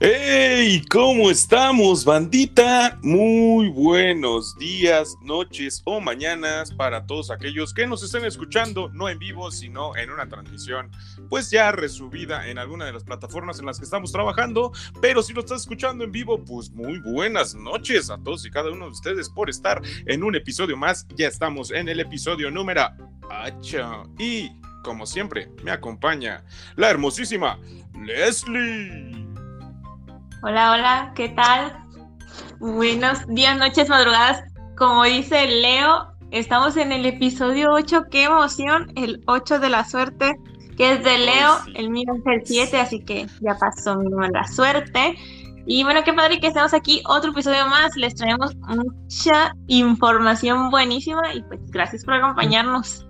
¡Hey! ¿Cómo estamos, bandita? Muy buenos días, noches o mañanas para todos aquellos que nos estén escuchando, no en vivo, sino en una transmisión, pues ya resubida en alguna de las plataformas en las que estamos trabajando. Pero si lo estás escuchando en vivo, pues muy buenas noches a todos y cada uno de ustedes por estar en un episodio más. Ya estamos en el episodio número 8 y, como siempre, me acompaña la hermosísima Leslie. Hola, hola, ¿qué tal? Buenos días, noches, madrugadas. Como dice Leo, estamos en el episodio 8. ¡Qué emoción! El 8 de la suerte, que es de Leo. El mío es el 7, así que ya pasó mi la suerte. Y bueno, qué padre que estamos aquí. Otro episodio más. Les traemos mucha información buenísima y pues gracias por acompañarnos.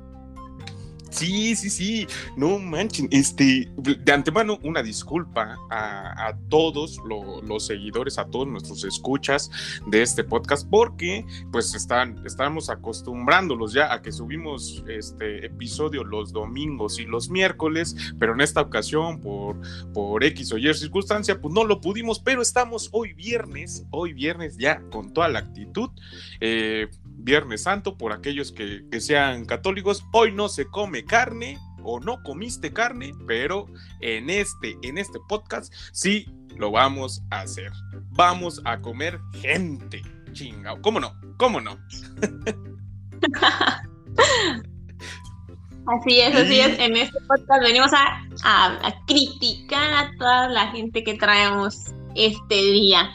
Sí, sí, sí, no manchen, este, de antemano una disculpa a, todos los seguidores, a todos nuestros escuchas de este podcast, porque pues están, estamos acostumbrándolos ya a que subimos este episodio los domingos y los miércoles, pero en esta ocasión por, por X o Y circunstancia, pues no lo pudimos, pero estamos hoy viernes, hoy viernes ya con toda la actitud. Eh, Viernes Santo, por aquellos que, sean católicos, hoy no se come carne o no comiste carne, pero en este, en este podcast sí lo vamos a hacer. Vamos a comer gente. Chingao. ¿Cómo no? ¿Cómo no? Así es, así es. En este podcast venimos a, a, criticar a toda la gente que traemos este día.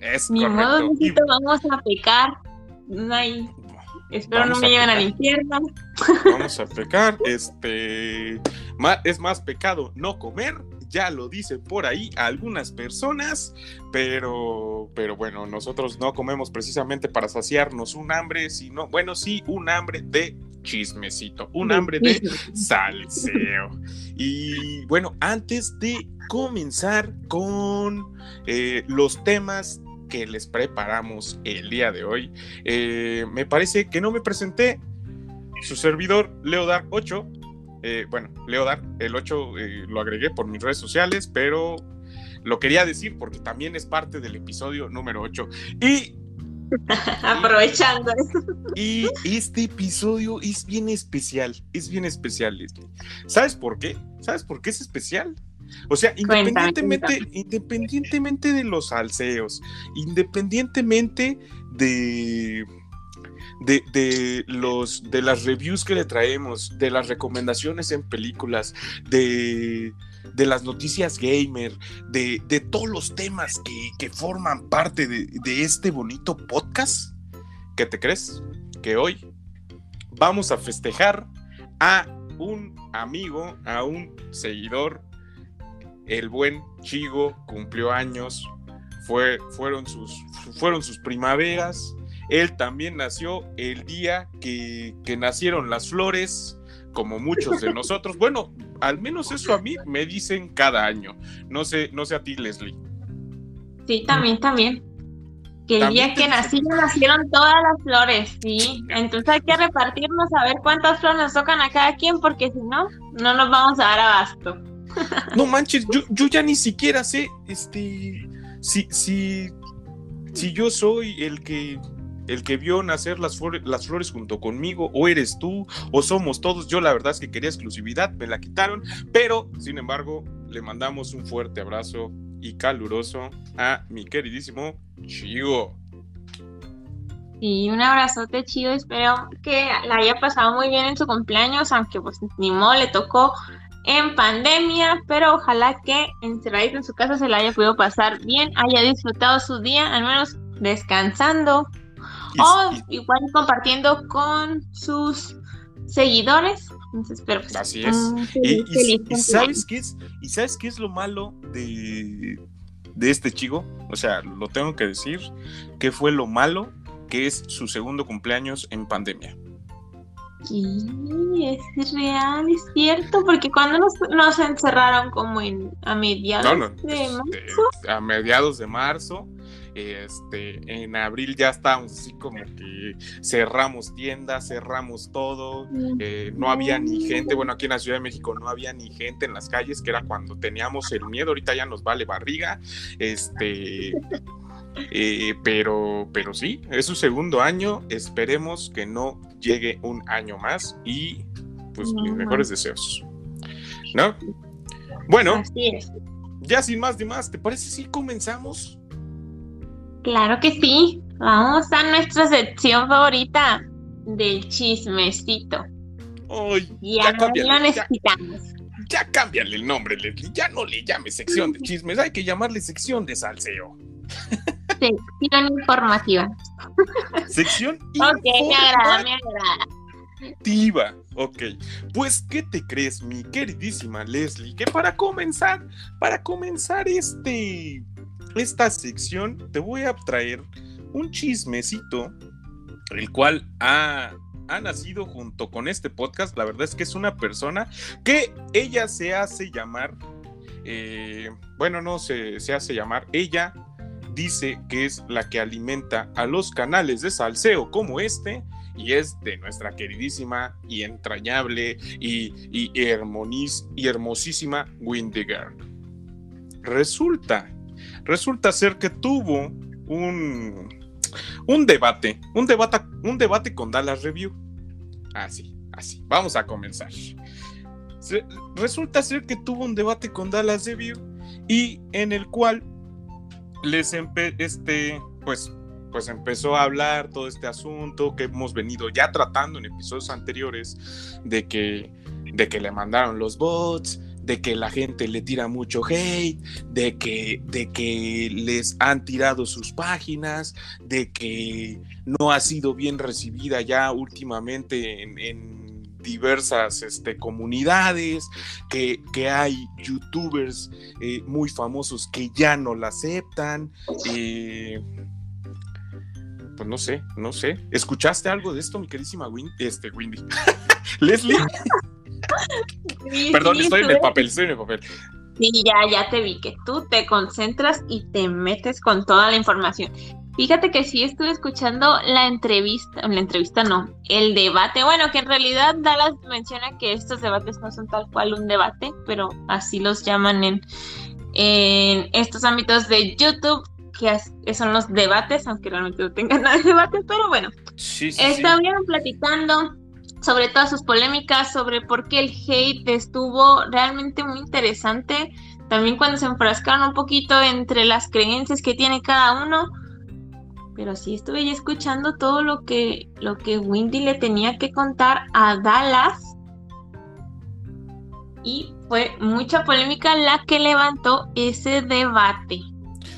Es Ni modo, vamos a pecar Ay, espero no me lleven al infierno. Vamos a pecar. Este es más pecado no comer. Ya lo dicen por ahí algunas personas, pero, pero bueno, nosotros no comemos precisamente para saciarnos un hambre, sino, bueno, sí, un hambre de chismecito, un hambre de salseo. Y bueno, antes de comenzar con eh, los temas que les preparamos el día de hoy. Eh, me parece que no me presenté. Su servidor, Leodar 8. Eh, bueno, Leodar, el 8 eh, lo agregué por mis redes sociales, pero lo quería decir porque también es parte del episodio número 8. Y Aprovechando eso. Y este episodio es bien especial, es bien especial, ¿Sabes por qué? ¿Sabes por qué es especial? O sea, independientemente, independientemente de los alceos, independientemente de, de, los, de las reviews que le traemos, de las recomendaciones en películas, de, de las noticias gamer, de, de todos los temas que, que forman parte de, de este bonito podcast, ¿qué te crees? Que hoy vamos a festejar a un amigo, a un seguidor el buen Chigo cumplió años, fue, fueron, sus, fueron sus primaveras. Él también nació el día que, nacieron las flores, como muchos de nosotros. Bueno, al menos eso a mí me dicen cada año. No sé, no sé a ti, Leslie. Sí, también, también. Que el día que nací nacieron todas las flores, sí. Entonces hay que repartirnos a ver cuántas flores nos tocan a cada quien, porque si no, no nos vamos a dar abasto. No manches, yo, ya ni siquiera sé, este, si, si, si yo soy el que el que vio nacer las flores, las flores junto conmigo, o eres tú, o somos todos. Yo la verdad es que quería exclusividad, me la quitaron, pero sin embargo le mandamos un fuerte abrazo y caluroso a mi queridísimo Chigo. Y un abrazote chido, espero que la haya pasado muy bien en su cumpleaños, aunque pues ni modo le tocó en pandemia, pero ojalá que encerradito en su casa se la haya podido pasar bien, haya disfrutado su día, al menos descansando o igual compartiendo con sus seguidores. Entonces, pero pues, Así es. y, sabes qué es, y sabes qué es lo malo de, de este chico, o sea, lo tengo que decir, que fue lo malo que es su segundo cumpleaños en pandemia. Sí, es real, es cierto, porque cuando nos, encerraron como en a mediados de marzo. a mediados de marzo, Este, en abril ya estábamos así como que cerramos tiendas, cerramos todo, eh, no había ni gente, bueno, aquí en la Ciudad de México no había ni gente en las calles, que era cuando teníamos el miedo, ahorita ya nos vale barriga, este, eh, pero, pero sí, es su segundo año, esperemos que no llegue un año más y pues mis mejores deseos, ¿no? Bueno, ya sin más de más, ¿te parece si comenzamos? Claro que sí. Vamos a nuestra sección favorita del chismecito. ya, lo necesitamos. Ya, cámbiale el nombre, Leslie. Ya no le llames sección de chismes, hay que llamarle sección de salseo. Sección informativa. Sección Ok, me agrada, me agrada. Ok, pues ¿qué te crees, mi queridísima Leslie? Que para comenzar, para comenzar este esta sección te voy a traer un chismecito, el cual ha, nacido junto con este podcast. La verdad es que es una persona que ella se hace llamar, eh, bueno, no se, se hace llamar, ella dice que es la que alimenta a los canales de salseo como este y es de nuestra queridísima y entrañable y, y, y hermosísima Windigard. Resulta resulta ser que tuvo un, un debate, un debate, un debate con Dallas Review. Así, así. Vamos a comenzar. resulta ser que tuvo un debate con Dallas Review y en el cual les este, pues, pues empezó a hablar todo este asunto que hemos venido ya tratando en episodios anteriores de que, de que le mandaron los bots, de que la gente le tira mucho hate, de que, de que les han tirado sus páginas, de que no ha sido bien recibida ya últimamente en, diversas este, comunidades, que, que, hay youtubers eh, muy famosos que ya no la aceptan. Eh, pues no sé, no sé. ¿Escuchaste algo de esto, mi queridísima Windy? Este, Windy. Leslie. Perdón, estoy en el papel, estoy en el papel. Sí, ya, ya te vi que tú te concentras y te metes con toda la información. Fíjate que sí estuve escuchando la entrevista, la entrevista no, el debate. Bueno, que en realidad Dallas menciona que estos debates no son tal cual un debate, pero así los llaman en, en estos ámbitos de YouTube, que, son los debates, aunque realmente no tengan nada de debate, pero bueno. Sí, sí, platicando sobre todas sus polémicas, sobre por qué el hate estuvo realmente muy interesante. También cuando se enfrascaron un poquito entre las creencias que tiene cada uno. Pero sí estuve ya escuchando todo lo que, lo que Windy le tenía que contar a Dallas. Y fue mucha polémica la que levantó ese debate.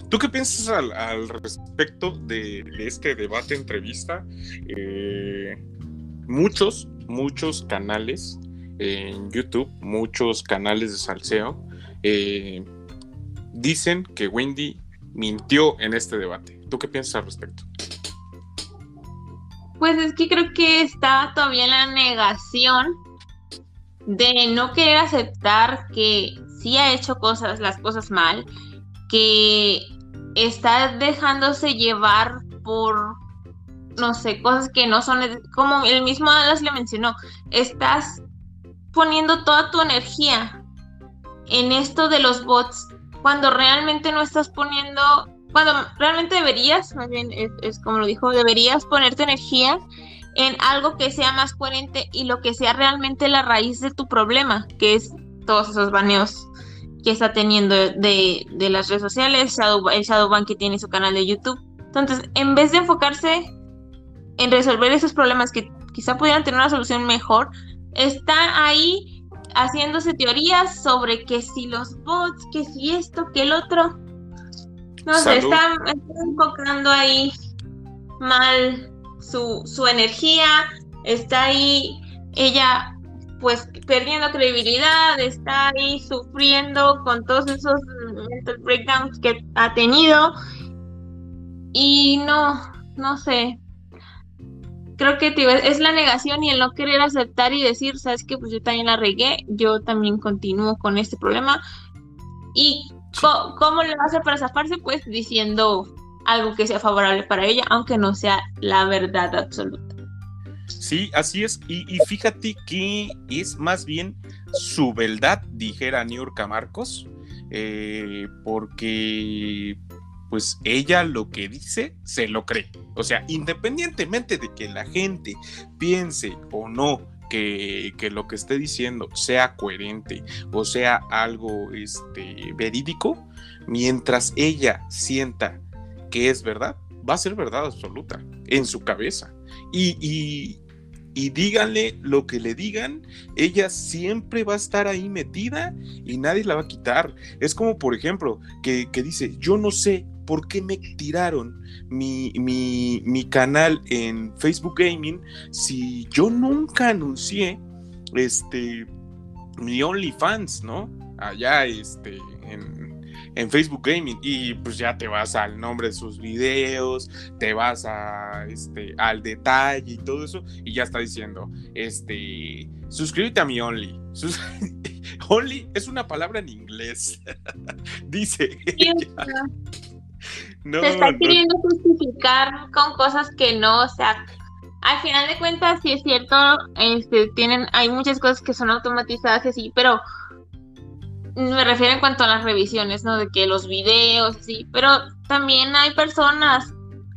¿Tú qué piensas al, respecto de, este debate, entrevista? Eh, muchos, muchos canales en YouTube, muchos canales de salseo, eh, dicen que Wendy mintió en este debate. ¿Tú qué piensas al respecto? Pues es que creo que está todavía la negación de no querer aceptar que sí ha hecho cosas, las cosas mal, que está dejándose llevar por no sé, cosas que no son, como el mismo Alas le mencionó, estás poniendo toda tu energía en esto de los bots cuando realmente no estás poniendo, cuando realmente deberías, más bien es, como lo dijo, deberías poner tu energía en algo que sea más coherente y lo que sea realmente la raíz de tu problema, que es todos esos baneos que está teniendo de, de las redes sociales, Shadow, el Shadowban que tiene su canal de YouTube. Entonces, en vez de enfocarse en resolver esos problemas que quizá pudieran tener una solución mejor, está ahí haciéndose teorías sobre que si los bots, que si esto, que el otro. No sé, está, enfocando ahí mal su, su energía, está ahí ella pues perdiendo credibilidad, está ahí sufriendo con todos esos mental breakdowns que ha tenido. Y no, no sé, creo que es la negación y el no querer aceptar y decir, sabes que pues yo también la regué, yo también continúo con este problema. ¿Y cómo le va a hacer para zafarse? Pues diciendo algo que sea favorable para ella, aunque no sea la verdad absoluta. Sí, así es. Y, fíjate que es más bien su verdad, dijera Niurka Marcos, eh, porque pues ella lo que dice se lo cree. O sea, independientemente de que la gente piense o no que, lo que esté diciendo sea coherente o sea algo este, verídico, mientras ella sienta que es verdad, va a ser verdad absoluta en su cabeza. Y, y, y díganle lo que le digan, ella siempre va a estar ahí metida y nadie la va a quitar. Es como, por ejemplo, que, dice, yo no sé por qué me tiraron mi, mi, canal en Facebook Gaming si yo nunca anuncié este mi OnlyFans, ¿no? Allá este en, en Facebook Gaming y pues ya te vas al nombre de sus videos, te vas a este al detalle y todo eso y ya está diciendo, este, suscríbete a mi Only. only es una palabra en inglés. Dice. No, se está queriendo justificar con cosas que no, o sea, al final de cuentas sí es cierto, este, tienen, hay muchas cosas que son automatizadas así, pero me refiero en cuanto a las revisiones, ¿no? De que los videos, sí, pero también hay personas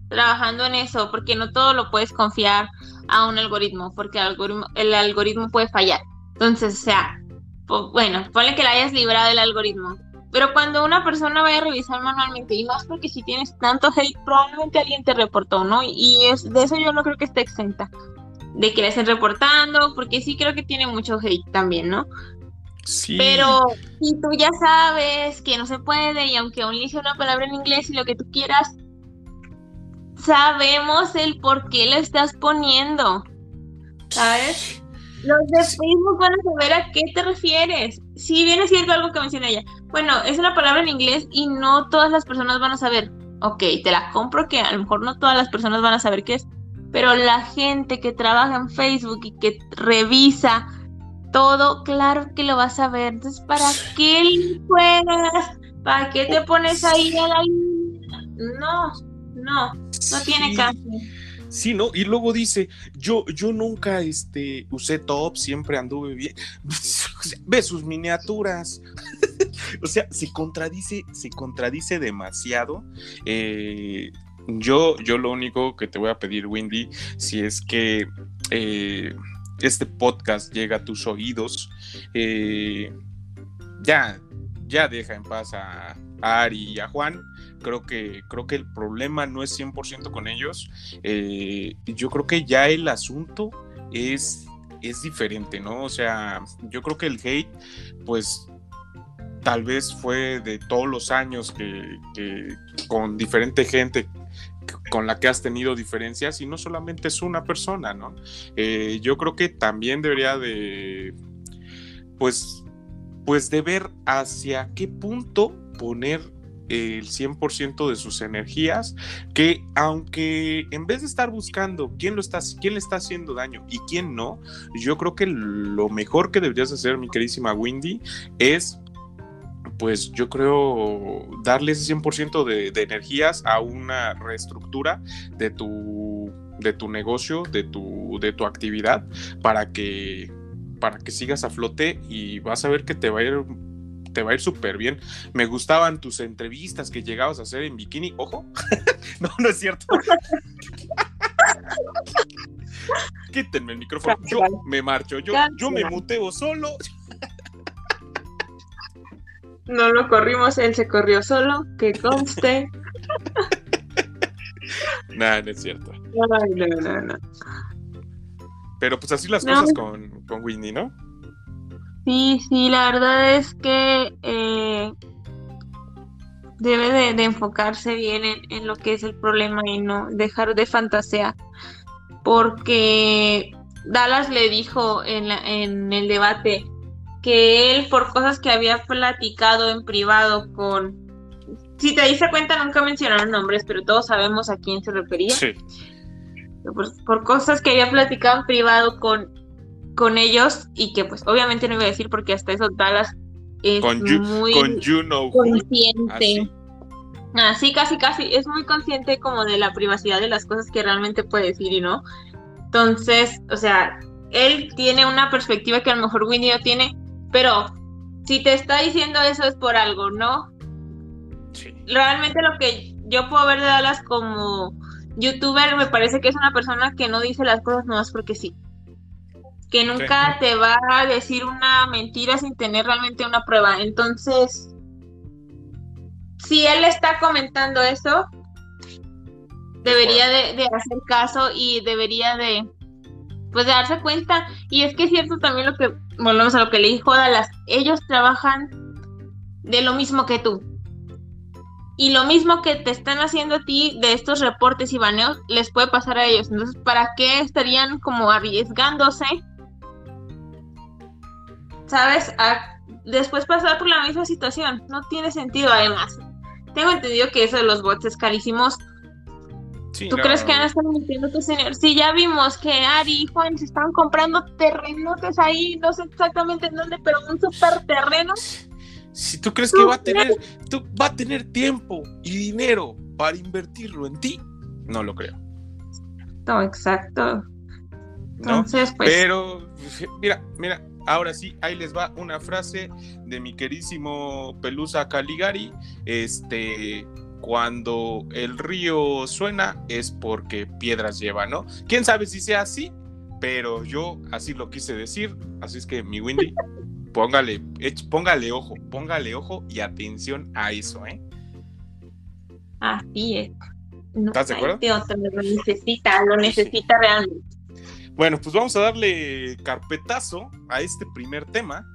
trabajando en eso, porque no todo lo puedes confiar a un algoritmo, porque el algoritmo, el algoritmo puede fallar. Entonces, o sea, bueno, ponle que la hayas librado del algoritmo. Pero cuando una persona vaya a revisar manualmente, y más porque si tienes tanto hate, probablemente alguien te reportó, ¿no? Y es, de eso yo no creo que esté exenta. De que le estén reportando, porque sí creo que tiene mucho hate también, ¿no? Pero si tú ya sabes que no se puede y aunque aún dice una palabra en inglés y lo que tú quieras, sabemos el por qué le estás poniendo. ¿Sabes? Los de Facebook van a saber a qué te refieres. Si bien es cierto algo que menciona ella. Bueno, es una palabra en inglés y no todas las personas van a saber. Ok, te la compro que a lo mejor no todas las personas van a saber qué es. Pero la gente que trabaja en Facebook y que revisa todo, claro que lo vas a ver. Entonces, ¿para qué juegas? ¿Para qué te pones ahí a la No, no, no tiene caso. Sí, ¿no? Y luego dice, yo, yo nunca este, usé top, siempre anduve bien. Ve sus miniaturas. o sea, se contradice, se contradice demasiado. Eh, yo, yo lo único que te voy a pedir, Wendy, si es que eh, este podcast llega a tus oídos, eh, ya, ya deja en paz a, Ari y a Juan. Creo que, creo que el problema no es 100% con ellos. Eh, yo creo que ya el asunto es, es diferente, ¿no? O sea, yo creo que el hate, pues tal vez fue de todos los años que, con diferente gente con la que has tenido diferencias y no solamente es una persona, ¿no? Eh, yo creo que también debería de, pues, pues de ver hacia qué punto poner el 100% de sus energías, que aunque en vez de estar buscando quién, lo está, quién le está haciendo daño y quién no, yo creo que lo mejor que deberías hacer, mi queridísima Windy, es pues yo creo darle ese 100% de, de energías a una reestructura de tu, de tu negocio, de tu, de tu actividad, para que, para que sigas a flote y vas a ver que te va a ir te va a ir súper bien. Me gustaban tus entrevistas que llegabas a hacer en bikini. Ojo, no, no es cierto. Quítenme el micrófono. Yo me marcho. Yo, yo me muteo solo. No lo corrimos, él se corrió solo, que conste. Nada, no es cierto. no, no, no. Pero pues así las cosas con, con Winnie, ¿no? Sí, sí, la verdad es que eh, debe de, enfocarse bien en, lo que es el problema y no dejar de fantasear. Porque Dallas le dijo en, en el debate que él, por cosas que había platicado en privado con... Si te diste cuenta, nunca mencionaron nombres, pero todos sabemos a quién se refería. Sí. Por, cosas que había platicado en privado con, con ellos y que pues obviamente no iba a decir porque hasta eso Dallas es muy con you consciente. Ah, sí, casi, casi. Es muy consciente como de la privacidad de las cosas que realmente puede decir y no. Entonces, o sea, él tiene una perspectiva que a lo mejor Winnie no tiene, pero si te está diciendo eso es por algo, ¿no? Sí. Realmente lo que yo puedo ver de Dallas como youtuber me parece que es una persona que no dice las cosas nomás porque sí. Que nunca te va a decir una mentira sin tener realmente una prueba. Entonces, si él está comentando eso, debería de, hacer caso y debería de pues de darse cuenta. Y es que es cierto también lo que volvemos a lo que le dijo Dallas ellos trabajan de lo mismo que tú. Y lo mismo que te están haciendo a ti de estos reportes y baneos les puede pasar a ellos. Entonces para qué estarían como arriesgándose sabes a después pasar por la misma situación no tiene sentido además tengo entendido que eso de los bots es carísimos. ¿Tú crees que van a estar mintiendo tu señor? Sí, ya vimos que Ari y Juan se estaban comprando terrenotes ahí, no sé exactamente en dónde, pero un super terreno. Si tú crees que va a tener, tú, va a tener tiempo y dinero para invertirlo en ti, no lo creo. No, exacto. Entonces, pues. Pero, mira, mira, Ahora sí, ahí les va una frase de mi querísimo Pelusa Caligari. Este, cuando el río suena es porque piedras lleva, ¿no? Quién sabe si sea así, pero yo así lo quise decir. Así es que mi Windy, póngale, póngale ojo, póngale ojo y atención a eso, ¿eh? Así es. ¿Estás de acuerdo? lo necesita, lo necesita realmente. Bueno, pues vamos a darle carpetazo a este primer tema.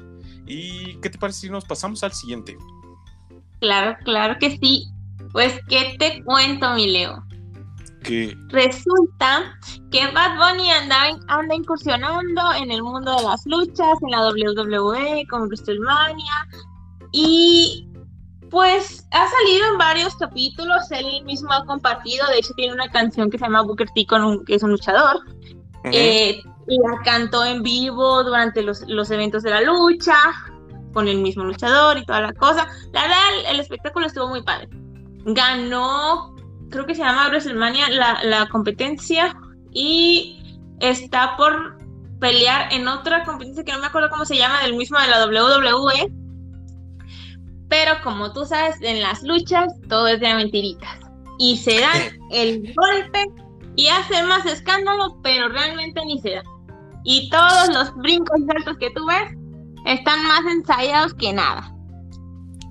¿Y qué te parece si nos pasamos al siguiente? Claro, claro que sí. Pues, ¿qué te cuento, mi Leo? Que resulta que Bad Bunny anda, anda incursionando en el mundo de las luchas, en la WWE, con WrestleMania, y pues ha salido en varios capítulos, él mismo ha compartido, de hecho tiene una canción que se llama Booker T, con un, que es un luchador, eh, la cantó en vivo durante los, eventos de la lucha, con el mismo luchador y toda la cosa. La verdad, el, espectáculo estuvo muy padre. Ganó, creo que se llama WrestleMania, la, la competencia y está por pelear en otra competencia que no me acuerdo cómo se llama, del mismo de la WWE. Pero como tú sabes, en las luchas todo es de mentiritas. Y se dan el golpe y hace más escándalo, pero realmente ni se da. Y todos los brincos altos que tú ves están más ensayados que nada.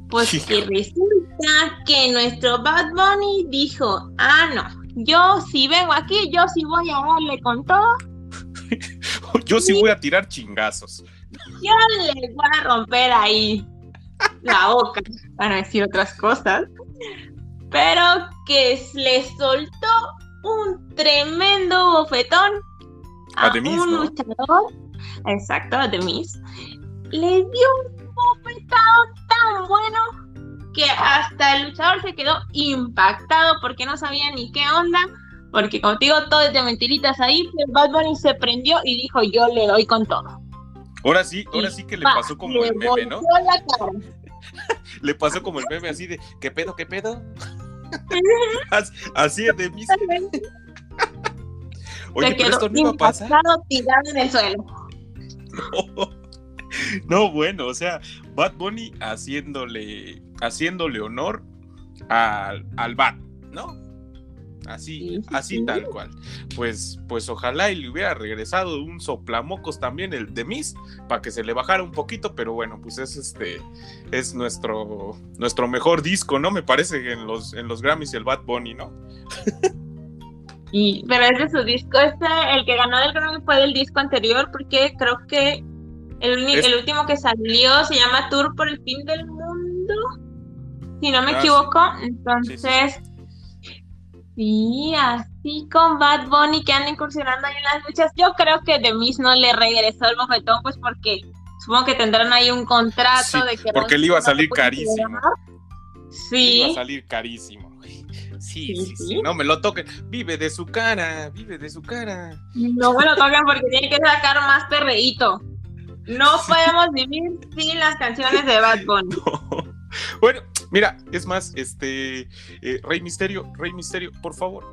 Pues que resulta que nuestro Bad Bunny dijo, ah, no, yo si vengo aquí, yo sí voy a darle con todo. yo sí voy a tirar chingazos. Yo le voy a romper ahí la boca, para decir otras cosas. Pero que le soltó un tremendo bofetón a, un luchador, exacto, a Demis, le dio un bofetón tan bueno que hasta el luchador se quedó impactado porque no sabía ni qué onda, porque contigo todo es de mentiritas ahí, Bad Bunny se prendió y dijo yo le doy con todo. Ahora sí, ahora sí que le pasó como el meme, ¿no? le pasó como el meme así de ¿qué pedo, qué pedo? Así es de mí. Oye, pero esto no iba a pasar. tirado en el suelo. No. bueno, o sea, Bad Bunny haciéndole, haciéndole honor al, al Bad, ¿no? Así, así tal cual. Pues, pues ojalá y le hubiera regresado un soplamocos también el de Miss para que se le bajara un poquito, pero bueno, pues es este, es nuestro, nuestro mejor disco, ¿no? Me parece en los, en los Grammys el Bad Bunny, ¿no? y, pero es de su disco, este, el que ganó del Grammy fue del disco anterior, porque creo que el, el último que salió se llama Tour por el fin del mundo, si no me ah, equivoco. Entonces, Sí, así con Bad Bunny que anda incursionando ahí en las luchas. Yo creo que The Miz no le regresó el bofetón, pues porque supongo que tendrán ahí un contrato de que. Porque le iba a salir carísimo. Sí. Iba a salir carísimo. Sí, sí, sí, No me lo toquen. Vive de su cara, vive de su cara. No me lo toquen porque tiene que sacar más perreíto. No podemos vivir sin las canciones de Bad Bunny. Bueno, Mira, es más, este, eh, Rey Misterio, Rey Misterio, por favor,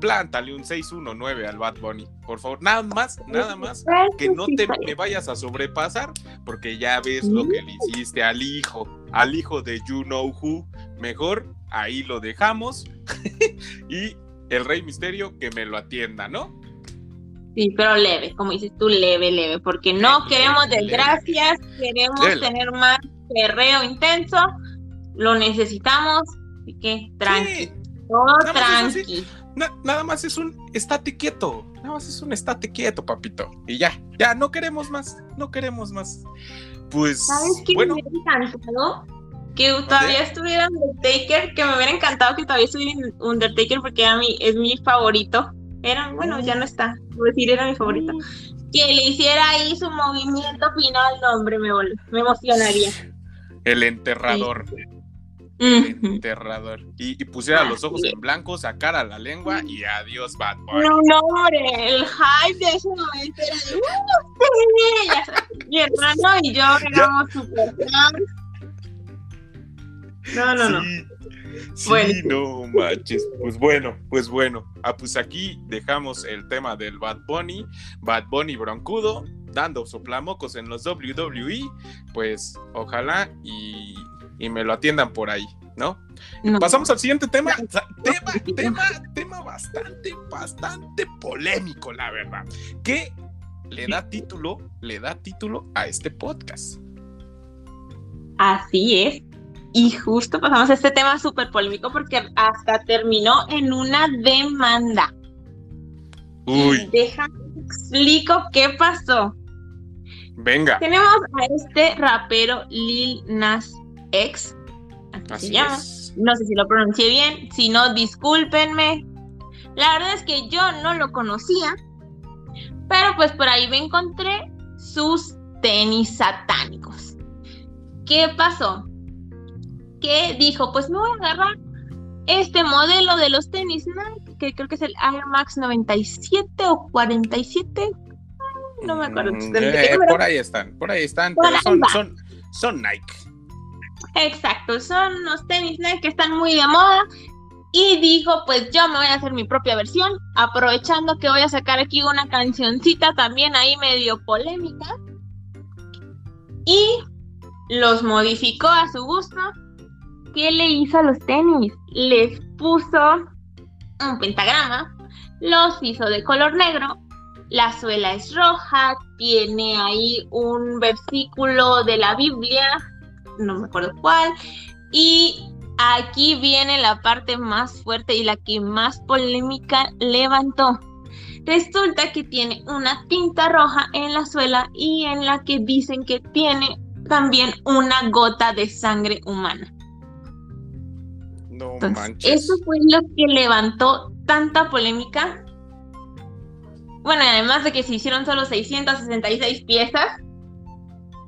plántale un 619 al Bad Bunny, por favor, nada más, nada más, que no te me vayas a sobrepasar, porque ya ves lo que le hiciste al hijo, al hijo de You Know Who, mejor ahí lo dejamos y el Rey Misterio que me lo atienda, ¿no? Sí, pero leve, como dices tú, leve, leve, porque no queremos desgracias, queremos tener más perreo intenso, lo necesitamos, así que tranqui, todo tranqui nada más es un estate quieto. Nada más es un estate quieto, papito. Y ya, ya, no queremos más, no queremos más. Pues. ¿Sabes qué bueno. me hubiera encantado? Que todavía estuviera Undertaker, que me hubiera encantado que todavía estuviera Undertaker porque era mi, es mi favorito. Era, bueno, ya no está. Voy decir, era mi favorito. Mm. Que le hiciera ahí su movimiento final, no, hombre, me, me emocionaría. El enterrador enterrador. Y, pusiera los ojos en blanco, sacara la lengua y adiós, Bad Boy. No, no, hombre, el hype de ese momento era de uh, Mi hermano y yo éramos super No, no, no. Sí, no manches. Pues bueno, pues bueno. Ah, pues aquí dejamos el tema del Bad Bunny, Bad Bunny broncudo, dando soplamocos en los WWE. Pues ojalá y y me lo atiendan por ahí, ¿no? Pasamos al siguiente tema. tema, tema, tema bastante, bastante polémico, la verdad. Que le da título, le da título a este podcast. Así es. Y justo pasamos a este tema súper polémico porque hasta terminó en una demanda. Uy. Déjame explico qué pasó. Venga. Tenemos a este rapero Lil Nas X, así, se llama. No sé si lo pronuncié bien, si no, discúlpenme. La verdad es que yo no lo conocía, pero pues por ahí me encontré sus tenis satánicos. ¿Qué pasó? Que dijo, pues me voy a agarrar este modelo de los tenis Nike, que creo que es el Air Max 97 o 47. No me acuerdo. Mm, eh, por ahí están, por ahí están, pero son, son, son Nike. Exacto, son unos tenis que están muy de moda. Y dijo, pues yo me voy a hacer mi propia versión, aprovechando que voy a sacar aquí una cancioncita también ahí medio polémica. Y los modificó a su gusto. ¿Qué le hizo a los tenis? Les puso un pentagrama, los hizo de color negro, la suela es roja, tiene ahí un versículo de la Biblia no me acuerdo cuál. Y aquí viene la parte más fuerte y la que más polémica levantó. Resulta que tiene una tinta roja en la suela y en la que dicen que tiene también una gota de sangre humana. No manches. Eso fue lo que levantó tanta polémica. Bueno, además de que se hicieron solo 666 piezas,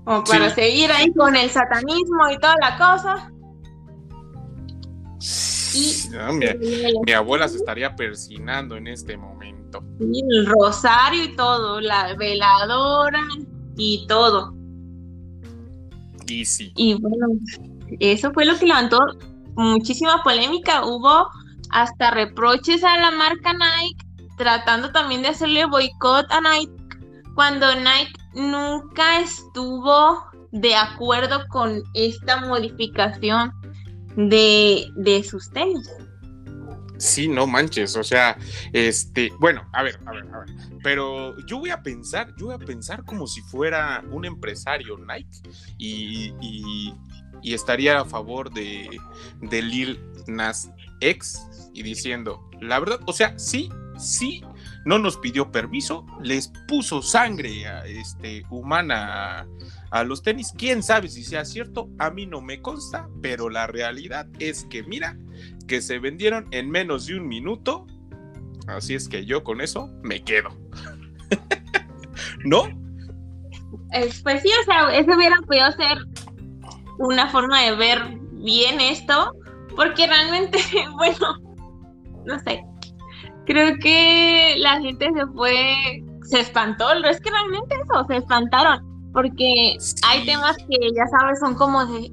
como para seguir ahí con el satanismo y toda la cosa. mi, abuela se estaría persinando en este momento. el rosario y todo, la veladora y todo. Y sí. Y bueno, eso fue lo que levantó muchísima polémica. Hubo hasta reproches a la marca Nike, tratando también de hacerle boicot a Nike, cuando Nike nunca estuvo de acuerdo con esta modificación de, de sus tenis. Sí, no manches, o sea, este, bueno, a ver, a ver, a ver, pero yo voy a pensar, yo voy a pensar como si fuera un empresario Nike y, y, estaría a favor de, de Lil Nas X y diciendo, la verdad, o sea, sí, sí, no nos pidió permiso, les puso sangre este, humana a, los tenis. Quién sabe si sea cierto, a mí no me consta, pero la realidad es que mira, que se vendieron en menos de un minuto. Así es que yo con eso me quedo. ¿No? Pues sí, o sea, eso hubiera podido ser una forma de ver bien esto, porque realmente, bueno, no sé, creo que la gente se fue, se espantó, es que realmente eso, se espantaron, porque hay temas que ya sabes son como de,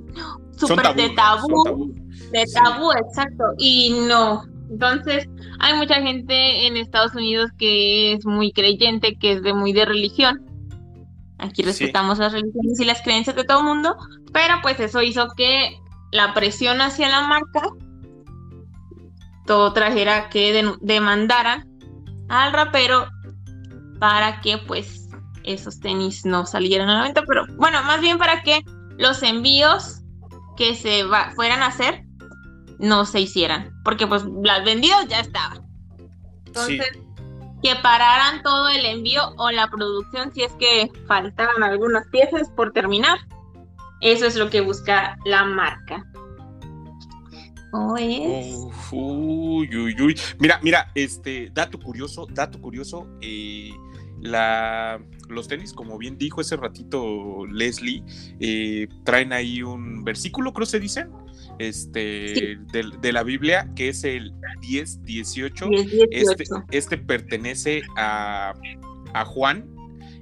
súper de tabú, de tabú, exacto, y no. Entonces, hay mucha gente en Estados Unidos que es muy creyente, que es de muy de religión. Aquí respetamos las religiones y las creencias de todo el mundo, pero pues eso hizo que la presión hacia la marca todo trajera que demandaran al rapero para que pues esos tenis no salieran a la venta, pero bueno, más bien para que los envíos que se fueran a hacer no se hicieran, porque pues las vendidas ya estaban. Entonces, que pararan todo el envío o la producción si es que faltaban algunas piezas por terminar. Eso es lo que busca la marca. ¿Cómo es? uy, uy, uy. Mira, mira, este, dato curioso, dato curioso, eh, la, los tenis, como bien dijo ese ratito Leslie, eh, traen ahí un versículo, creo que se dicen, este, de, la Biblia, que es el 10, 18. Este, este, pertenece a, a Juan,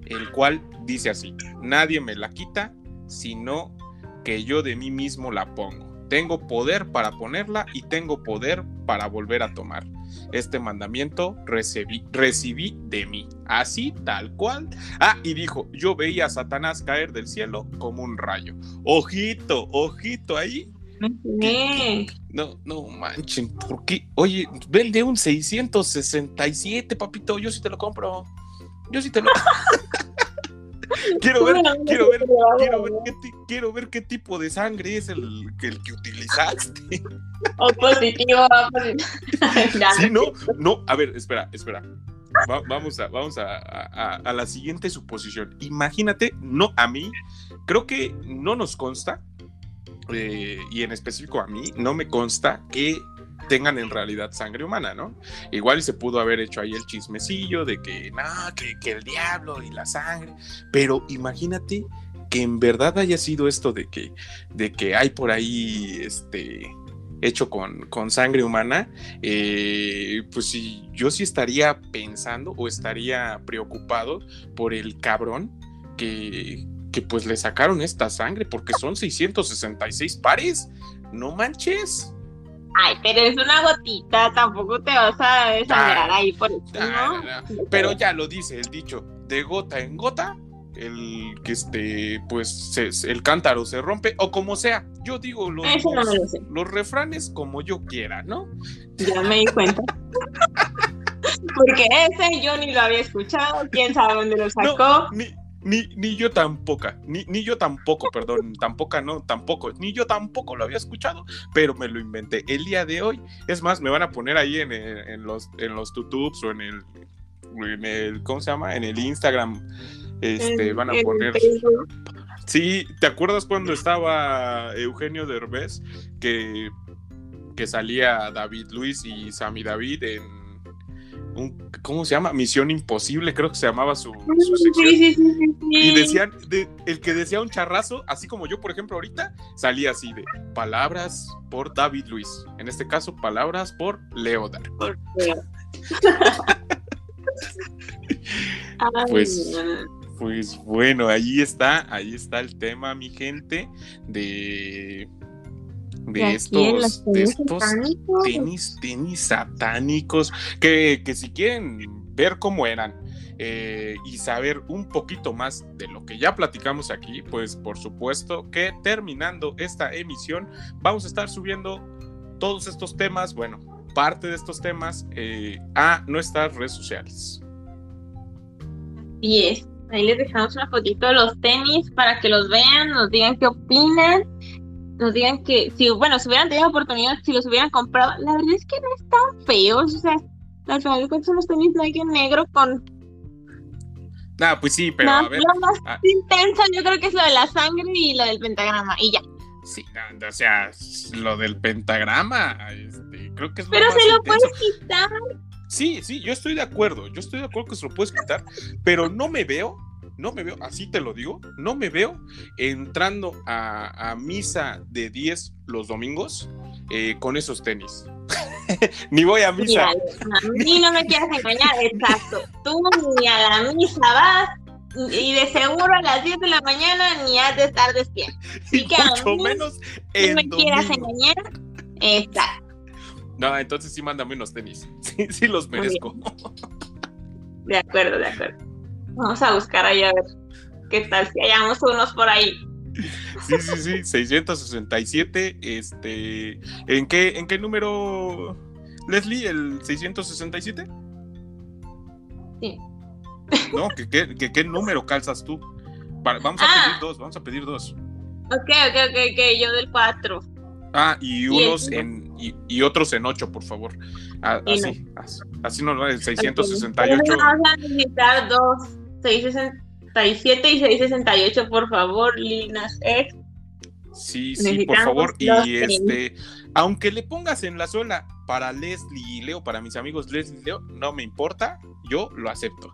el cual dice así, nadie me la quita, sino que yo de mí mismo la pongo. Tengo poder para ponerla y tengo poder para volver a tomar. Este mandamiento recibí, recibí de mí, así tal cual. Ah, y dijo, yo veía a Satanás caer del cielo como un rayo. Ojito, ojito ahí. No, no manchen, ¿por qué? Oye, vende un 667, papito, yo sí te lo compro. Yo sí te lo quiero ver, quiero ver, quiero ver, qué, quiero ver qué tipo de sangre es el, el que utilizaste. O positivo, sí, no, no, a ver, espera, espera. vamos a, vamos a, a, la siguiente suposición. Imagínate, no a mí, creo que no nos consta, eh, y en específico a mí, no me consta que tengan en realidad sangre humana, ¿no? Igual se pudo haber hecho ahí el chismecillo de que, no, que, el diablo y la sangre, pero imagínate que en verdad haya sido esto de que, de que hay por ahí, este, hecho con, con sangre humana, eh, pues sí, yo sí estaría pensando o estaría preocupado por el cabrón que, que pues le sacaron esta sangre, porque son 666 pares, no manches. Ay, pero es una gotita, tampoco te vas a desangrar ahí por eso, ¿no? Pero ya lo dice el dicho, de gota en gota, el que este, pues el cántaro se rompe, o como sea, yo digo los, los, refranes como yo quiera, ¿no? Ya me di cuenta. Porque ese yo ni lo había escuchado, quién sabe dónde lo sacó. Ni, ni yo tampoco, ni, ni yo tampoco, perdón, tampoco, no, tampoco, ni yo tampoco lo había escuchado, pero me lo inventé el día de hoy. Es más, me van a poner ahí en, en los, en los tutubes o en el, en el, ¿cómo se llama? En el Instagram, este, van a poner... Sí, ¿te acuerdas cuando estaba Eugenio Derbez que, que salía David Luis y Sammy David en ¿cómo se llama? Misión Imposible, creo que se llamaba su, sección. y decían, el que decía un charrazo, así como yo, por ejemplo, ahorita, salía así de palabras por David Luis. En este caso, palabras por Leodar. pues, pues bueno, ahí está, ahí está el tema, mi gente, de de estos, de estos tenis, tenis satánicos, que, que si quieren ver cómo eran eh, y saber un poquito más de lo que ya platicamos aquí, pues por supuesto que terminando esta emisión vamos a estar subiendo todos estos temas, bueno, parte de estos temas eh, a nuestras redes sociales. Y es, ahí les dejamos una fotito de los tenis para que los vean, nos digan qué opinan nos digan que, si, bueno, si hubieran tenido oportunidad, si los hubieran comprado, la verdad es que no están feos, o sea, al final de cuentas son los tenis Nike negro con... Ah, pues sí, pero a ver... Lo más ah. intenso yo creo que es lo de la sangre y lo del pentagrama, y ya. Sí, o sea, lo del pentagrama, este, creo que es lo Pero se lo puedes quitar. Sí, sí, yo estoy de acuerdo, yo estoy de acuerdo que se lo puedes quitar, pero no me veo no me veo, así te lo digo, no me veo entrando a, misa de 10 los domingos eh, con esos tenis. ni voy a misa. a mí no me quieras engañar, exacto. Tú ni a la misa vas, y de seguro a las 10 de la mañana ni has de estar despierto. Y mucho menos en me quieras engañar, está. No, entonces sí mándame unos tenis. Sí, sí los merezco. De acuerdo, de acuerdo. Vamos a buscar ahí a ver qué tal si hallamos unos por ahí. Sí, sí, sí, 667. Este, ¿en qué, en qué número, Leslie? ¿El 667? Sí. No, ¿qué, qué, qué, número calzas tú? Vamos a ah. pedir dos, vamos a pedir dos. Ok, ok, ok, ok, yo del 4. Ah, y unos en y, otros en 8, por favor. Ah, así, así, no, el 668. Vamos a necesitar dos, 667 y 668, por favor, Linas X. Sí, sí, por favor. Y este, aunque le pongas en la suela para Leslie y Leo, para mis amigos Leslie y Leo, no me importa, yo lo acepto.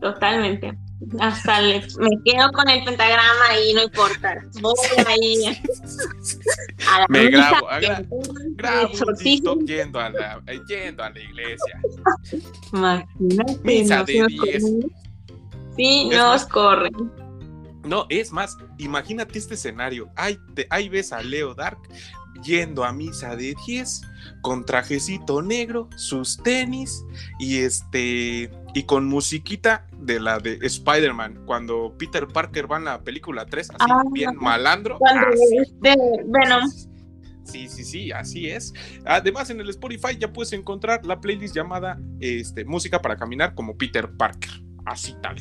Totalmente. Hasta le, me quedo con el pentagrama y no importa. Voy ahí. A la me grabo, grabo un yendo a, la, yendo a la iglesia. Imagínate. Misa de 10. Sí, nos corren. No, es más, imagínate este escenario. Ahí, te, ahí ves a Leo Dark yendo a misa de 10 con trajecito negro, sus tenis y este y con musiquita de la de Spider-Man cuando Peter Parker va en la película 3 así ah, bien malandro. Cuando de Venom. Sí, sí, sí, así es. Además, en el Spotify ya puedes encontrar la playlist llamada este, Música para Caminar como Peter Parker. Así tal.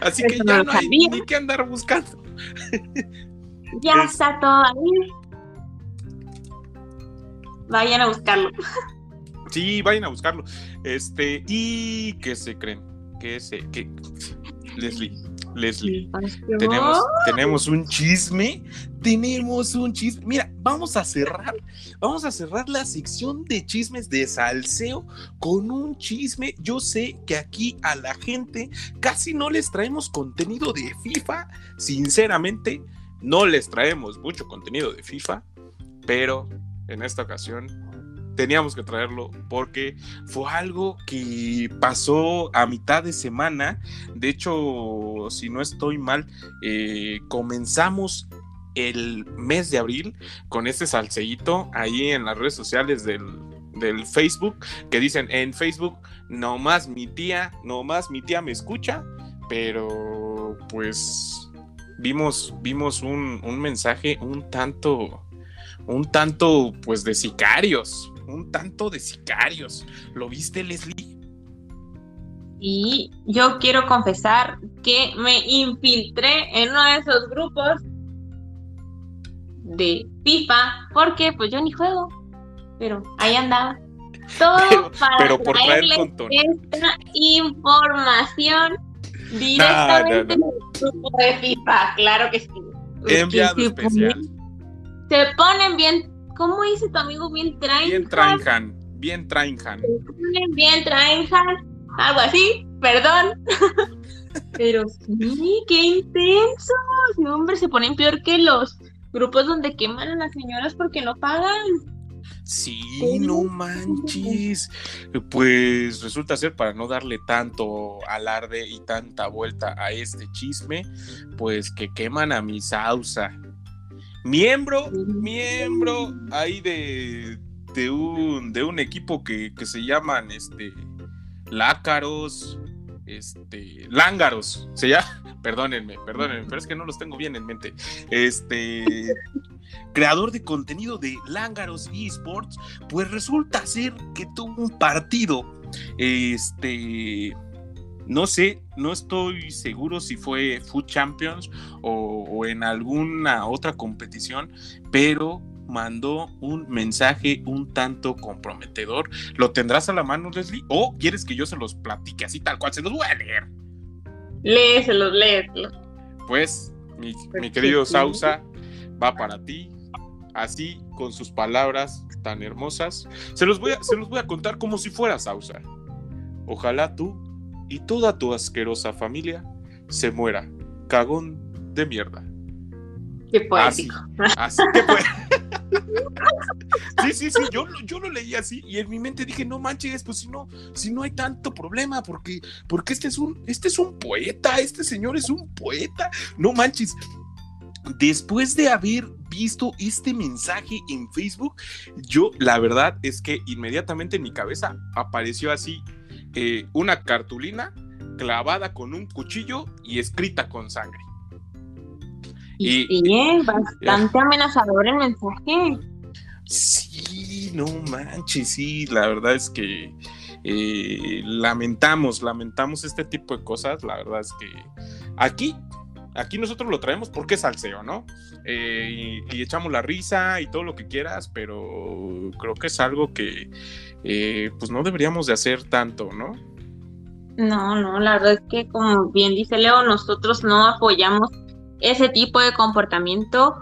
Así, que ya no hay ni que andar buscando. Ya está todo ahí. Vayan a buscarlo. Sí, vayan a buscarlo. Este, y ¿qué se creen? ¿Qué se, qué? Leslie, Leslie, tenemos, tenemos un chisme, tenemos un chisme. Mira, vamos a cerrar, vamos a cerrar la sección de chismes de salseo con un chisme. Yo sé que aquí a la gente casi no les traemos contenido de FIFA, sinceramente, no les traemos mucho contenido de FIFA, pero en esta ocasión teníamos que traerlo porque fue algo que pasó a mitad de semana. De hecho, si no estoy mal, eh, comenzamos el mes de abril con este salseíto ahí en las redes sociales del, del Facebook que dicen en Facebook, nomás mi tía, nomás mi tía me escucha, pero pues vimos, vimos un, un mensaje un tanto, un tanto, pues de sicarios, un tanto de sicarios. ¿Lo viste, Leslie? Y yo quiero confesar que me infiltré en uno de esos grupos de FIFA, porque pues yo ni juego, pero ahí andaba. Todo para por esta información Directamente en el grupo de FIFA, claro que sí. Enviado especial. Se ponen bien, ¿cómo dice tu amigo? Bien trainhan. Bien trainhan, bien trainhan. Bien trainhan, algo así, perdón. Pero sí, qué intensos. No, hombre, se ponen peor que los grupos donde queman a las señoras porque no pagan. Sí, no manches. Pues resulta ser, para no darle tanto alarde y tanta vuelta a este chisme, pues que queman a mi Sausa. Miembro, miembro ahí de, de, un, de un equipo que, que se llaman este, Lácaros, este, Lángaros, se llama, perdónenme, perdónenme, pero es que no los tengo bien en mente. Este, creador de contenido de Lángaros eSports, pues resulta ser que tuvo un partido, este, no sé, no estoy seguro si fue Food Champions o, o en alguna otra competición, pero mandó un mensaje un tanto comprometedor. ¿Lo tendrás a la mano, Leslie? ¿O quieres que yo se los platique así tal cual? Se los voy a leer. Léeselos, léeselos. Pues, mi, mi querido Sausa, va para ti, así con sus palabras tan hermosas. Se los voy a, se los voy a contar como si fuera Sausa. Ojalá tú y toda tu asquerosa familia se muera, cagón de mierda. Qué poético. Así, así que pues. Sí, sí, sí, yo, yo lo leí así y en mi mente dije, no manches, pues si no, si no hay tanto problema, porque, porque este es un, este es un poeta, este señor es un poeta, no manches. Después de haber visto este mensaje en Facebook, yo la verdad es que inmediatamente en mi cabeza apareció así eh, una cartulina clavada con un cuchillo y escrita con sangre. Y, bien, bastante amenazador el mensaje. Sí, no manches, sí, la verdad es que eh, lamentamos, lamentamos este tipo de cosas, la verdad es que aquí, aquí nosotros lo traemos porque es salseo, ¿no? Eh, y, echamos la risa y todo lo que quieras, pero creo que es algo que eh, pues no deberíamos de hacer tanto, ¿no? No, no, la verdad es que como bien dice Leo, nosotros no apoyamos ese tipo de comportamiento.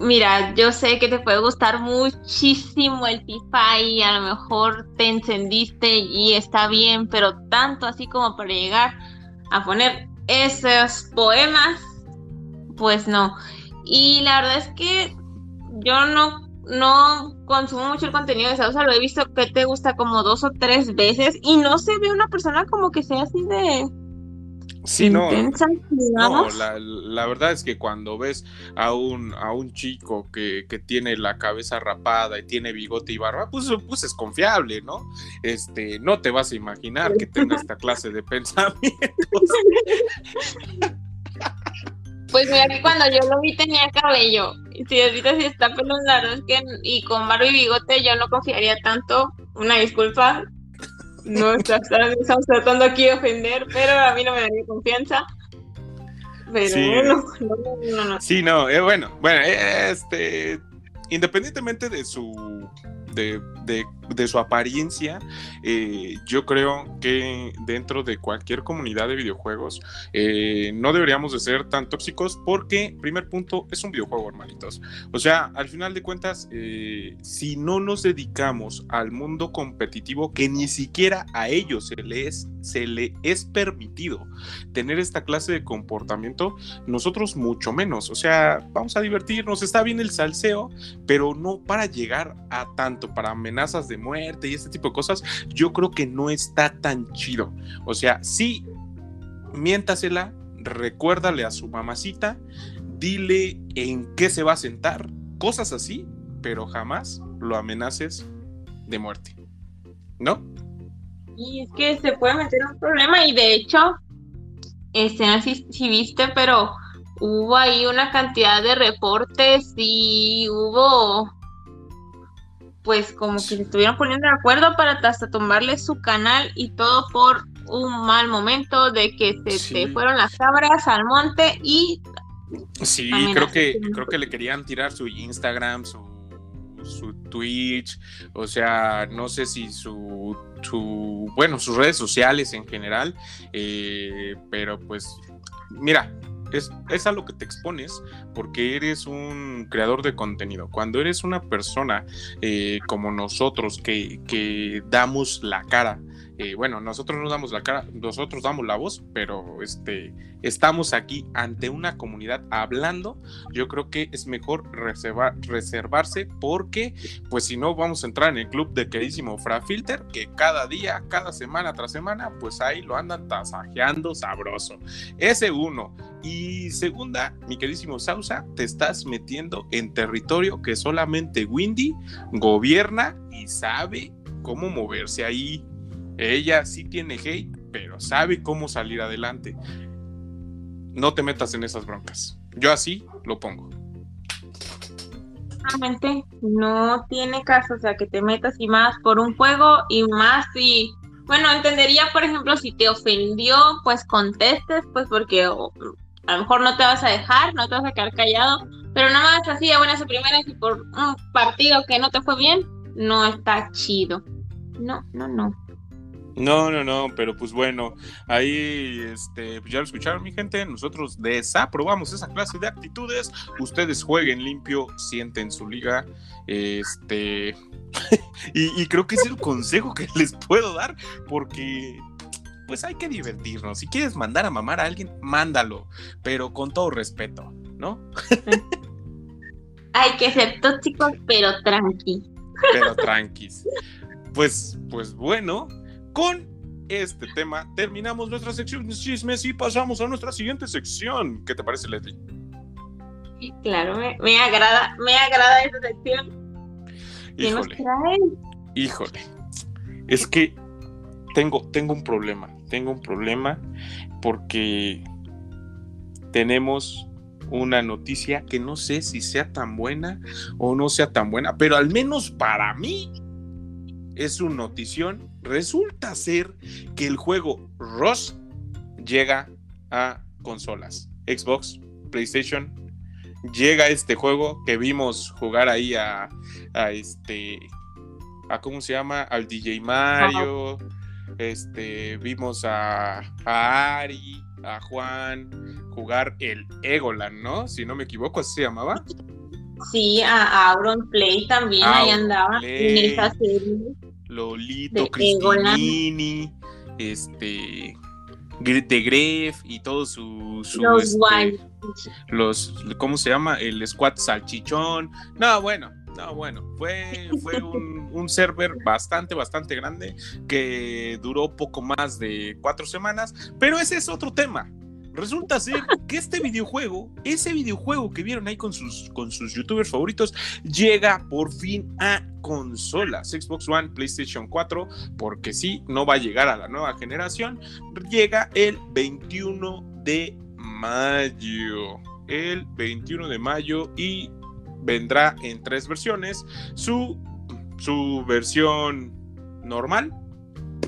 Mira, yo sé que te puede gustar muchísimo el FIFA y a lo mejor te encendiste y está bien, pero tanto así como para llegar a poner esos poemas, pues no. Y la verdad es que yo no, no consumo mucho el contenido de Sausa, lo he visto que te gusta como dos o tres veces y no se ve una persona como que sea así de Sí, no, no la, verdad es que cuando ves a un, a un chico que, tiene la cabeza rapada y tiene bigote y barba, pues, pues es confiable, ¿no? Este, no te vas a imaginar que tenga esta clase de pensamientos. Pues mira que cuando yo lo vi tenía cabello. Si ahorita sí está pelo largo, es que y con barba y bigote yo no confiaría tanto. Una disculpa, no estamos tratando aquí de ofender, pero a mí no me daría confianza. Pero sí. no, no, no, Sí, no, eh, bueno, bueno, eh, este, independientemente de su de, su apariencia, eh, yo creo que dentro de cualquier comunidad de videojuegos eh, no deberíamos de ser tan tóxicos porque, primer punto, es un videojuego, hermanitos. O sea, al final de cuentas, eh, si no nos dedicamos al mundo competitivo, que ni siquiera a ellos se les, se le es permitido tener esta clase de comportamiento, nosotros mucho menos. O sea, vamos a divertirnos, está bien el salseo, pero no para llegar a tanto para amenazas de muerte y este tipo de cosas, yo creo que no está tan chido. O sea, sí, miéntasela, recuérdale a su mamacita, dile en qué se va a sentar, cosas así, pero jamás lo amenaces de muerte. ¿No? Y es que se puede meter un problema y de hecho, este, no si viste, pero hubo ahí una cantidad de reportes y hubo pues como que se estuvieron poniendo de acuerdo para hasta tumbarle su canal y todo por un mal momento de que se fueron las cabras al monte y sí creo que creo que le querían tirar su Instagram su, su Twitch o sea no sé si su, su bueno sus redes sociales en general eh, pero pues mira es, a lo que te expones porque eres un creador de contenido. Cuando eres una persona eh, como nosotros que, que damos la cara, eh, bueno, nosotros no damos la cara, nosotros damos la voz, pero este, estamos aquí ante una comunidad hablando, yo creo que es mejor reservarse porque, pues si no, vamos a entrar en el club de queridísimo Frafilter, que cada día, cada semana tras semana, pues ahí lo andan tasajeando sabroso. Ese uno. Y segunda, mi queridísimo Sausa, te estás metiendo en territorio que solamente Windy gobierna y sabe cómo moverse ahí. Ella sí tiene hate, pero sabe cómo salir adelante. No te metas en esas broncas. Yo así lo pongo. Realmente no tiene caso, o sea, que te metas y más por un juego y más si, bueno, entendería, por ejemplo, si te ofendió, pues contestes, pues porque a lo mejor no te vas a dejar, no te vas a quedar callado, pero nada más así de buenas a primeras y por un partido que no te fue bien, no está chido. No, no, no. No, no, no, pero pues bueno, ahí este, pues ya lo escucharon mi gente, nosotros desaprobamos esa clase de actitudes, ustedes jueguen limpio, sienten su liga, este, y, y creo que es el consejo que les puedo dar, porque pues hay que divertirnos, si quieres mandar a mamar a alguien, mándalo, pero con todo respeto, ¿no? Hay que ser tóxicos, pero tranqui. Pero tranquis. Pues, pues bueno, con este tema terminamos nuestra sección de chismes y pasamos a nuestra siguiente sección. ¿Qué te parece, Leslie? Claro, me, agrada, me agrada esa sección. Híjole, híjole, es que tengo, tengo un problema, tengo un problema porque tenemos una noticia que no sé si sea tan buena o no sea tan buena, pero al menos para mí es una notición. Resulta ser que el juego Ross llega a consolas, Xbox, PlayStation. Llega este juego que vimos jugar ahí a, este, a cómo se llama, al DJ Mario. Este, vimos a, a Ari, a Juan jugar el Egoland, ¿no? Si no me equivoco, así se llamaba. Sí, a Auron Play también, ahí andaba en esa serie. Lolito, Cristinini, este, de Gref y todo su, los, este, los ¿cómo se llama? El squad salchichón. No, bueno, no, bueno, fue, fue un, un, server bastante, bastante grande que duró poco más de cuatro semanas, pero ese es otro tema. Resulta ser que este videojuego, ese videojuego que vieron ahí con sus, con sus youtubers favoritos, llega por fin a consolas, Xbox One, PlayStation 4, porque sí, no va a llegar a la nueva generación, llega el 21 de mayo. El 21 de mayo y vendrá en tres versiones. Su, su versión normal,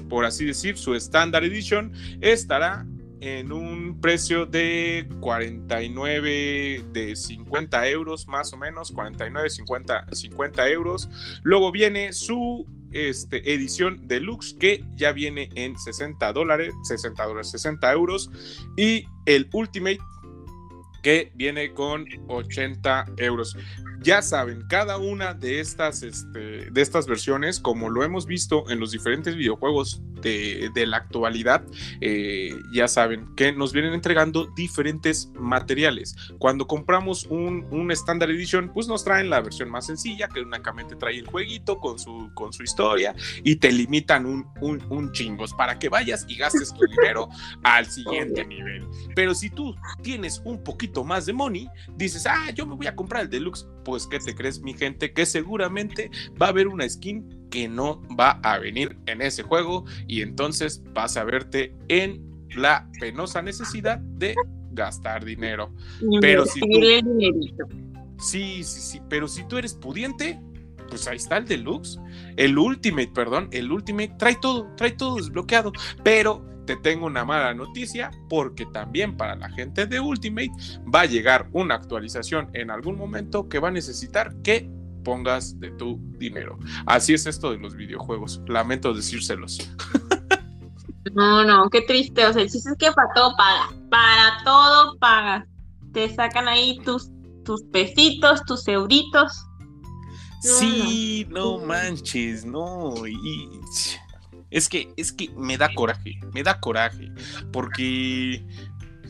por así decir, su Standard Edition, estará en un precio de 49 de 50 euros más o menos 49 50 50 euros. Luego viene su este, edición deluxe que ya viene en 60 dólares 60 dólares 60 euros. Y el ultimate que viene con 80 euros ya saben, cada una de estas, este, de estas versiones, como lo hemos visto en los diferentes videojuegos de, la actualidad, eh, ya saben que nos vienen entregando diferentes materiales. Cuando compramos un, un, Standard Edition, pues nos traen la versión más sencilla, que únicamente trae el jueguito con su, con su historia y te limitan un, un, un chingos para que vayas y gastes tu dinero al siguiente nivel. Pero si tú tienes un poquito más de money, dices, ah, yo me voy a comprar el deluxe, pues pues ¿qué te crees mi gente? Que seguramente va a haber una skin que no va a venir en ese juego y entonces vas a verte en la penosa necesidad de gastar dinero. pero si tú, sí, sí, sí, pero si tú eres pudiente, pues ahí está el deluxe, el ultimate, perdón, el ultimate trae todo, trae todo desbloqueado, pero te tengo una mala noticia porque también para la gente de Ultimate va a llegar una actualización en algún momento que va a necesitar que pongas de tu dinero. Así es esto de los videojuegos. Lamento decírselos. No, no, qué triste. O sea, el chiste es que para todo paga. Para todo paga. Te sacan ahí tus, tus pesitos, tus euritos. Sí, no, manches, no. Y es que, es que me da coraje, me da coraje, porque,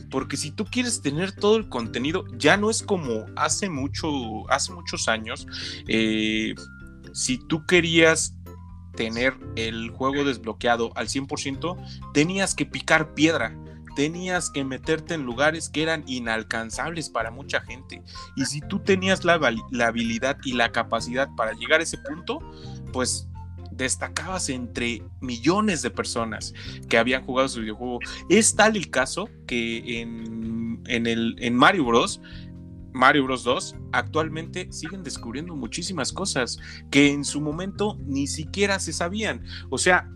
porque si tú quieres tener todo el contenido, ya no es como hace mucho, hace muchos años, eh, si tú querías tener el juego desbloqueado al 100%, tenías que picar piedra tenías que meterte en lugares que eran inalcanzables para mucha gente. Y si tú tenías la, la, habilidad y la capacidad para llegar a ese punto, pues destacabas entre millones de personas que habían jugado su videojuego. Es tal el caso que en, el, en Mario Bros. Mario Bros 2 actualmente siguen descubriendo muchísimas cosas que en su momento ni siquiera se sabían. O sea,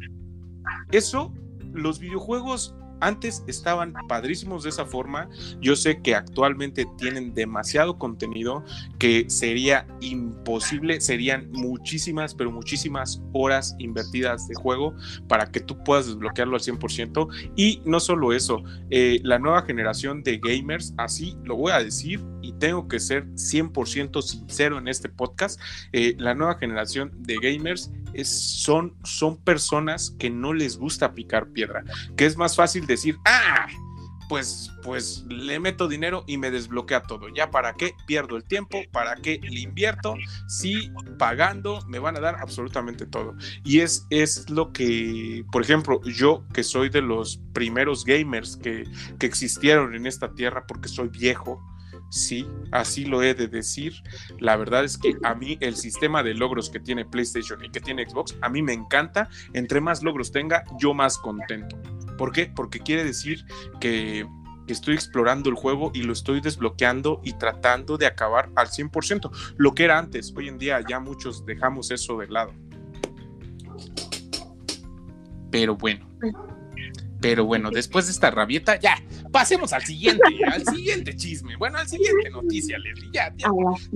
eso, los videojuegos antes estaban padrísimos de esa forma. Yo sé que actualmente tienen demasiado contenido que sería imposible, serían muchísimas, pero muchísimas horas invertidas de juego para que tú puedas desbloquearlo al 100%. Y no solo eso, eh, la nueva generación de gamers, así lo voy a decir y tengo que ser 100% sincero en este podcast, eh, la nueva generación de gamers son, son personas que no les gusta picar piedra, que es más fácil decir, ah, pues, pues le meto dinero y me desbloquea todo. ¿Ya para qué pierdo el tiempo? ¿Para qué le invierto? Si pagando me van a dar absolutamente todo. Y es, es lo que, por ejemplo, yo que soy de los primeros gamers que, que existieron en esta tierra porque soy viejo, sí, así lo he de decir. La verdad es que a mí el sistema de logros que tiene PlayStation y que tiene Xbox, a mí me encanta. Entre más logros tenga, yo más contento. ¿Por qué? Porque quiere decir que, estoy explorando el juego y lo estoy desbloqueando y tratando de acabar al 100%, lo que era antes. Hoy en día ya muchos dejamos eso de lado. Pero bueno. Pero bueno, después de esta rabieta, ya, pasemos al siguiente, al siguiente chisme. Bueno, al siguiente noticia, Leslie. Ya, ya.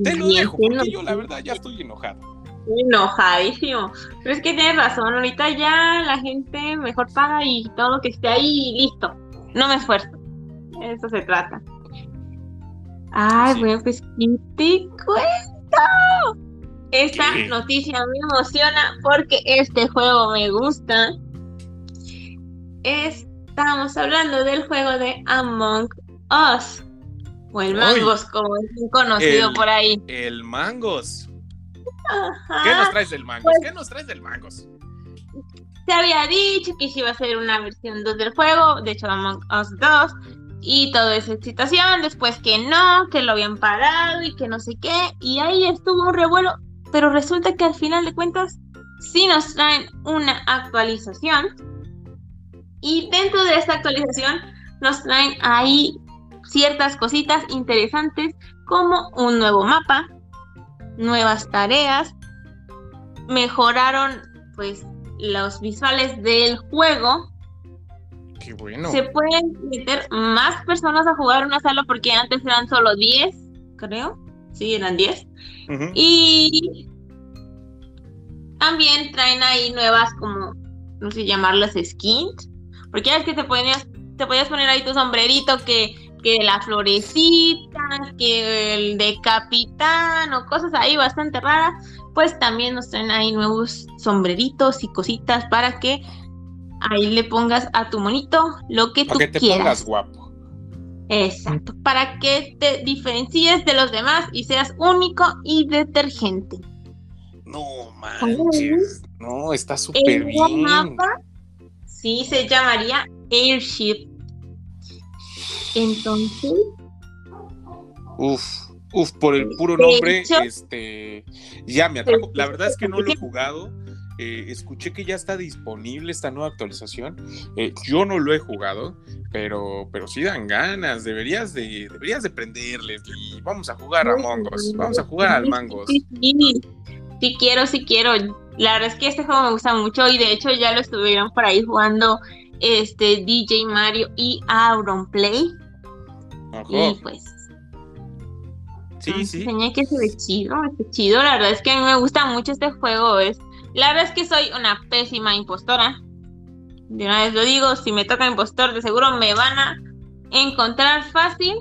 Te lo dejo, porque yo la verdad ya estoy enojado enojadísimo. Pero es que tienes razón, ahorita ya la gente mejor paga y todo lo que esté ahí listo. No me esfuerzo. Eso se trata. Ay, bueno, pues ¿qué te cuento? Esta noticia me emociona porque este juego me gusta. Estamos hablando del juego de Among Us. O el Mangos, como es conocido por ahí. El Mangos. ¿Qué nos traes del Mangos? Pues ¿Qué nos traes del Mangos? Se había dicho que iba a ser una versión 2 del juego, de hecho Among Us 2, y toda esa excitación, después que no, que lo habían parado y que no sé qué, y ahí estuvo un revuelo, pero resulta que al final de cuentas sí nos traen una actualización, y dentro de esta actualización nos traen ahí ciertas cositas interesantes como un nuevo mapa, nuevas tareas, mejoraron pues los visuales del juego. Qué bueno. Se pueden meter más personas a jugar una sala porque antes eran solo 10, creo. Sí, eran 10. Y también traen ahí nuevas como, no sé llamarlas skins. Porque ya es que te podías, te podías poner ahí tu sombrerito que que la florecita, que el de capitán o cosas ahí bastante raras, pues también nos traen ahí nuevos sombreritos y cositas para que ahí le pongas a tu monito lo que para tú que te pongas guapo. Exacto, para que te diferencies de los demás y seas único y detergente. No manches, no, está súper bien. mapa sí se llamaría Airship entonces. Uf, uf, por el puro nombre, este, ya me atrajo. La verdad es que no lo he jugado. Eh, escuché que ya está disponible esta nueva actualización. Eh, yo no lo he jugado, pero, pero sí dan ganas. Deberías de, deberías de prenderles y vamos a jugar a Mongos. Vamos a jugar al Mangos. Sí, sí, sí, quiero, sí quiero. La verdad es que este juego me gusta mucho y de hecho ya lo estuvieron por ahí jugando este DJ Mario y Auron Play. Y pues. Sí, sí. que se ve chido, chido. La verdad es que a mí me gusta mucho este juego. Es, la verdad es que soy una pésima impostora. De una vez lo digo, si me toca impostor, de seguro me van a encontrar fácil.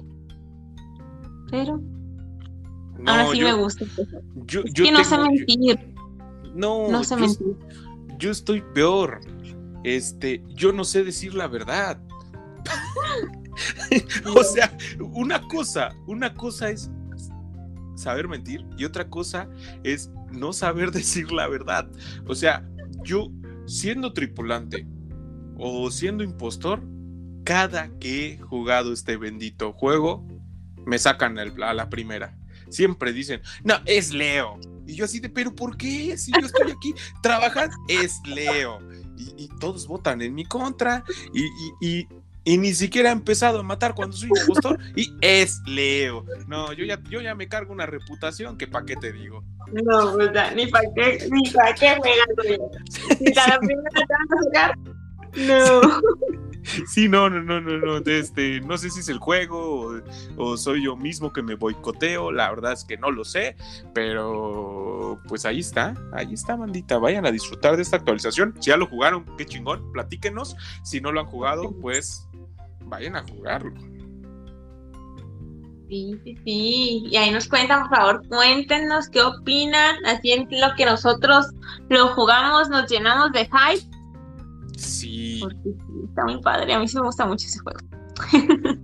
Pero. ahora sí me gusta. Este yo, es que no sé mentir. No, no. Yo estoy peor. Este, yo no sé decir la verdad. o sea, una cosa, una cosa es saber mentir y otra cosa es no saber decir la verdad. O sea, yo siendo tripulante o siendo impostor, cada que he jugado este bendito juego, me sacan a la primera. Siempre dicen, no, es Leo. Y yo así de, pero ¿por qué? Si yo estoy aquí trabajando, es Leo. Y, todos votan en mi contra. y, y ni siquiera ha empezado a matar cuando soy impostor y es Leo. No, yo ya, yo ya me cargo una reputación que pa' qué te digo. No, pues ni pa' qué, ni pa' qué me gasto Si la primera te vas a jugar, no. Sí, no, no, no, no, no, este, no sé si es el juego o, soy yo mismo que me boicoteo, la verdad es que no lo sé, pero pues ahí está, ahí está, bandita, vayan a disfrutar de esta actualización, si ya lo jugaron, qué chingón, platíquenos, si no lo han jugado, pues vayan a jugarlo. Sí, sí, sí. Y ahí nos cuentan, por favor, cuéntenos qué opinan. Así en lo que nosotros lo jugamos, nos llenamos de hype. Sí. Porque está muy padre. A mí sí me gusta mucho ese juego.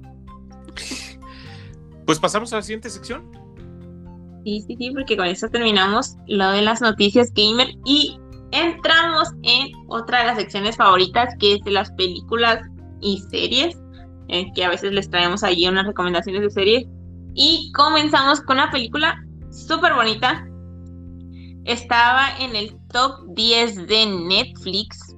pues pasamos a la siguiente sección. Sí, sí, sí, porque con eso terminamos lo de las noticias gamer y entramos en otra de las secciones favoritas que es de las películas y series, eh, que a veces les traemos allí unas recomendaciones de series. Y comenzamos con una película súper bonita. Estaba en el top 10 de Netflix.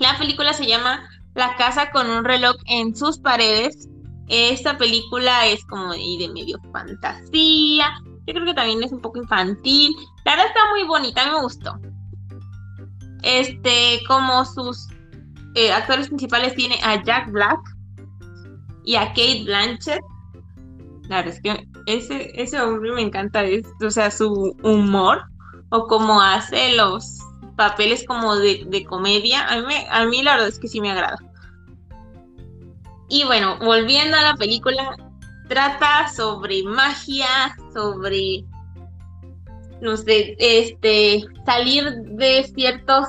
La película se llama La casa con un reloj en sus paredes. Esta película es como de medio fantasía, yo creo que también es un poco infantil. La verdad está muy bonita, me gustó. Este, como sus eh, actores principales tiene a Jack Black y a Kate Blanchett. La verdad es que ese, ese hombre me encanta, o sea, su humor o como hace los papeles como de, de comedia. A mí, a mí la verdad es que sí me agrada. Y bueno, volviendo a la película, trata sobre magia, sobre, no sé, este, salir de ciertos,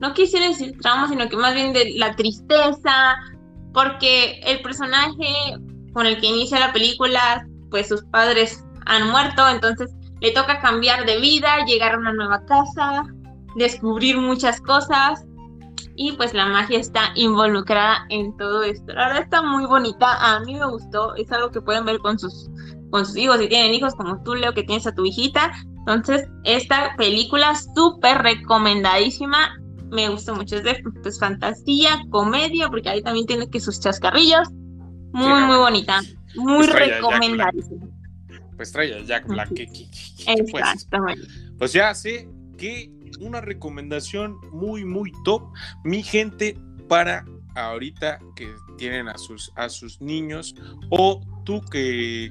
no quisiera decir traumas, sino que más bien de la tristeza, porque el personaje con el que inicia la película, pues sus padres han muerto, entonces le toca cambiar de vida, llegar a una nueva casa, descubrir muchas cosas y pues la magia está involucrada en todo esto. La verdad está muy bonita, a mí me gustó, es algo que pueden ver con sus, con sus hijos, si tienen hijos como tú, Leo, que tienes a tu hijita. Entonces, esta película súper recomendadísima, me gustó mucho, es de pues, fantasía, comedia, porque ahí también tiene que sus chascarrillos. Muy, muy bonita, muy pues recomendadísima. Pues trae a Jack Black. Exactamente. Pues ya sé que una recomendación muy, muy top. Mi gente, para ahorita que tienen a sus, a sus niños o tú que,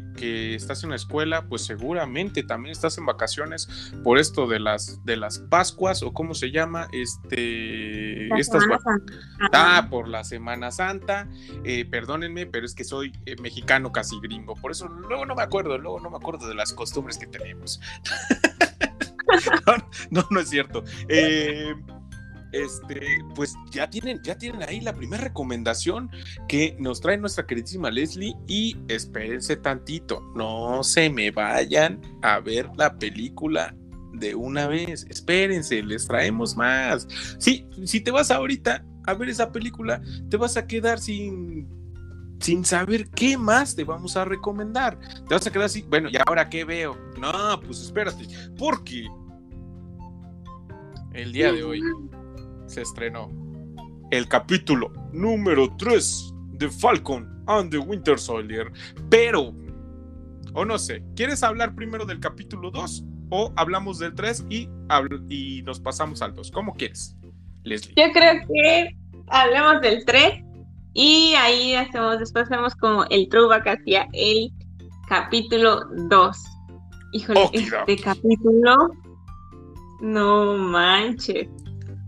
estás en la escuela, pues seguramente también estás en vacaciones por esto de las de las Pascuas o cómo se llama, este, estas ah, por la Semana Santa. Eh, perdónenme, pero es que soy eh, mexicano casi gringo, por eso luego no me acuerdo, luego no me acuerdo de las costumbres que tenemos. no, no, es cierto. Eh, este, pues ya tienen, ya tienen ahí la primera recomendación que nos trae nuestra queridísima Leslie y espérense tantito, no se me vayan a ver la película de una vez, espérense, les traemos más. Sí, si te vas ahorita a ver esa película, te vas a quedar sin sin saber qué más te vamos a recomendar. Te vas a quedar así, bueno, ¿y ahora qué veo? No, pues espérate, porque el día de hoy se estrenó el capítulo número 3 de Falcon and the Winter Soldier. Pero, o no sé, ¿quieres hablar primero del capítulo 2 o hablamos del 3 y, y nos pasamos al 2? ¿Cómo quieres, Leslie? Yo creo que hablemos del 3 y ahí hacemos, después hacemos como el throwback hacia el capítulo 2. Híjole, este capítulo no manches.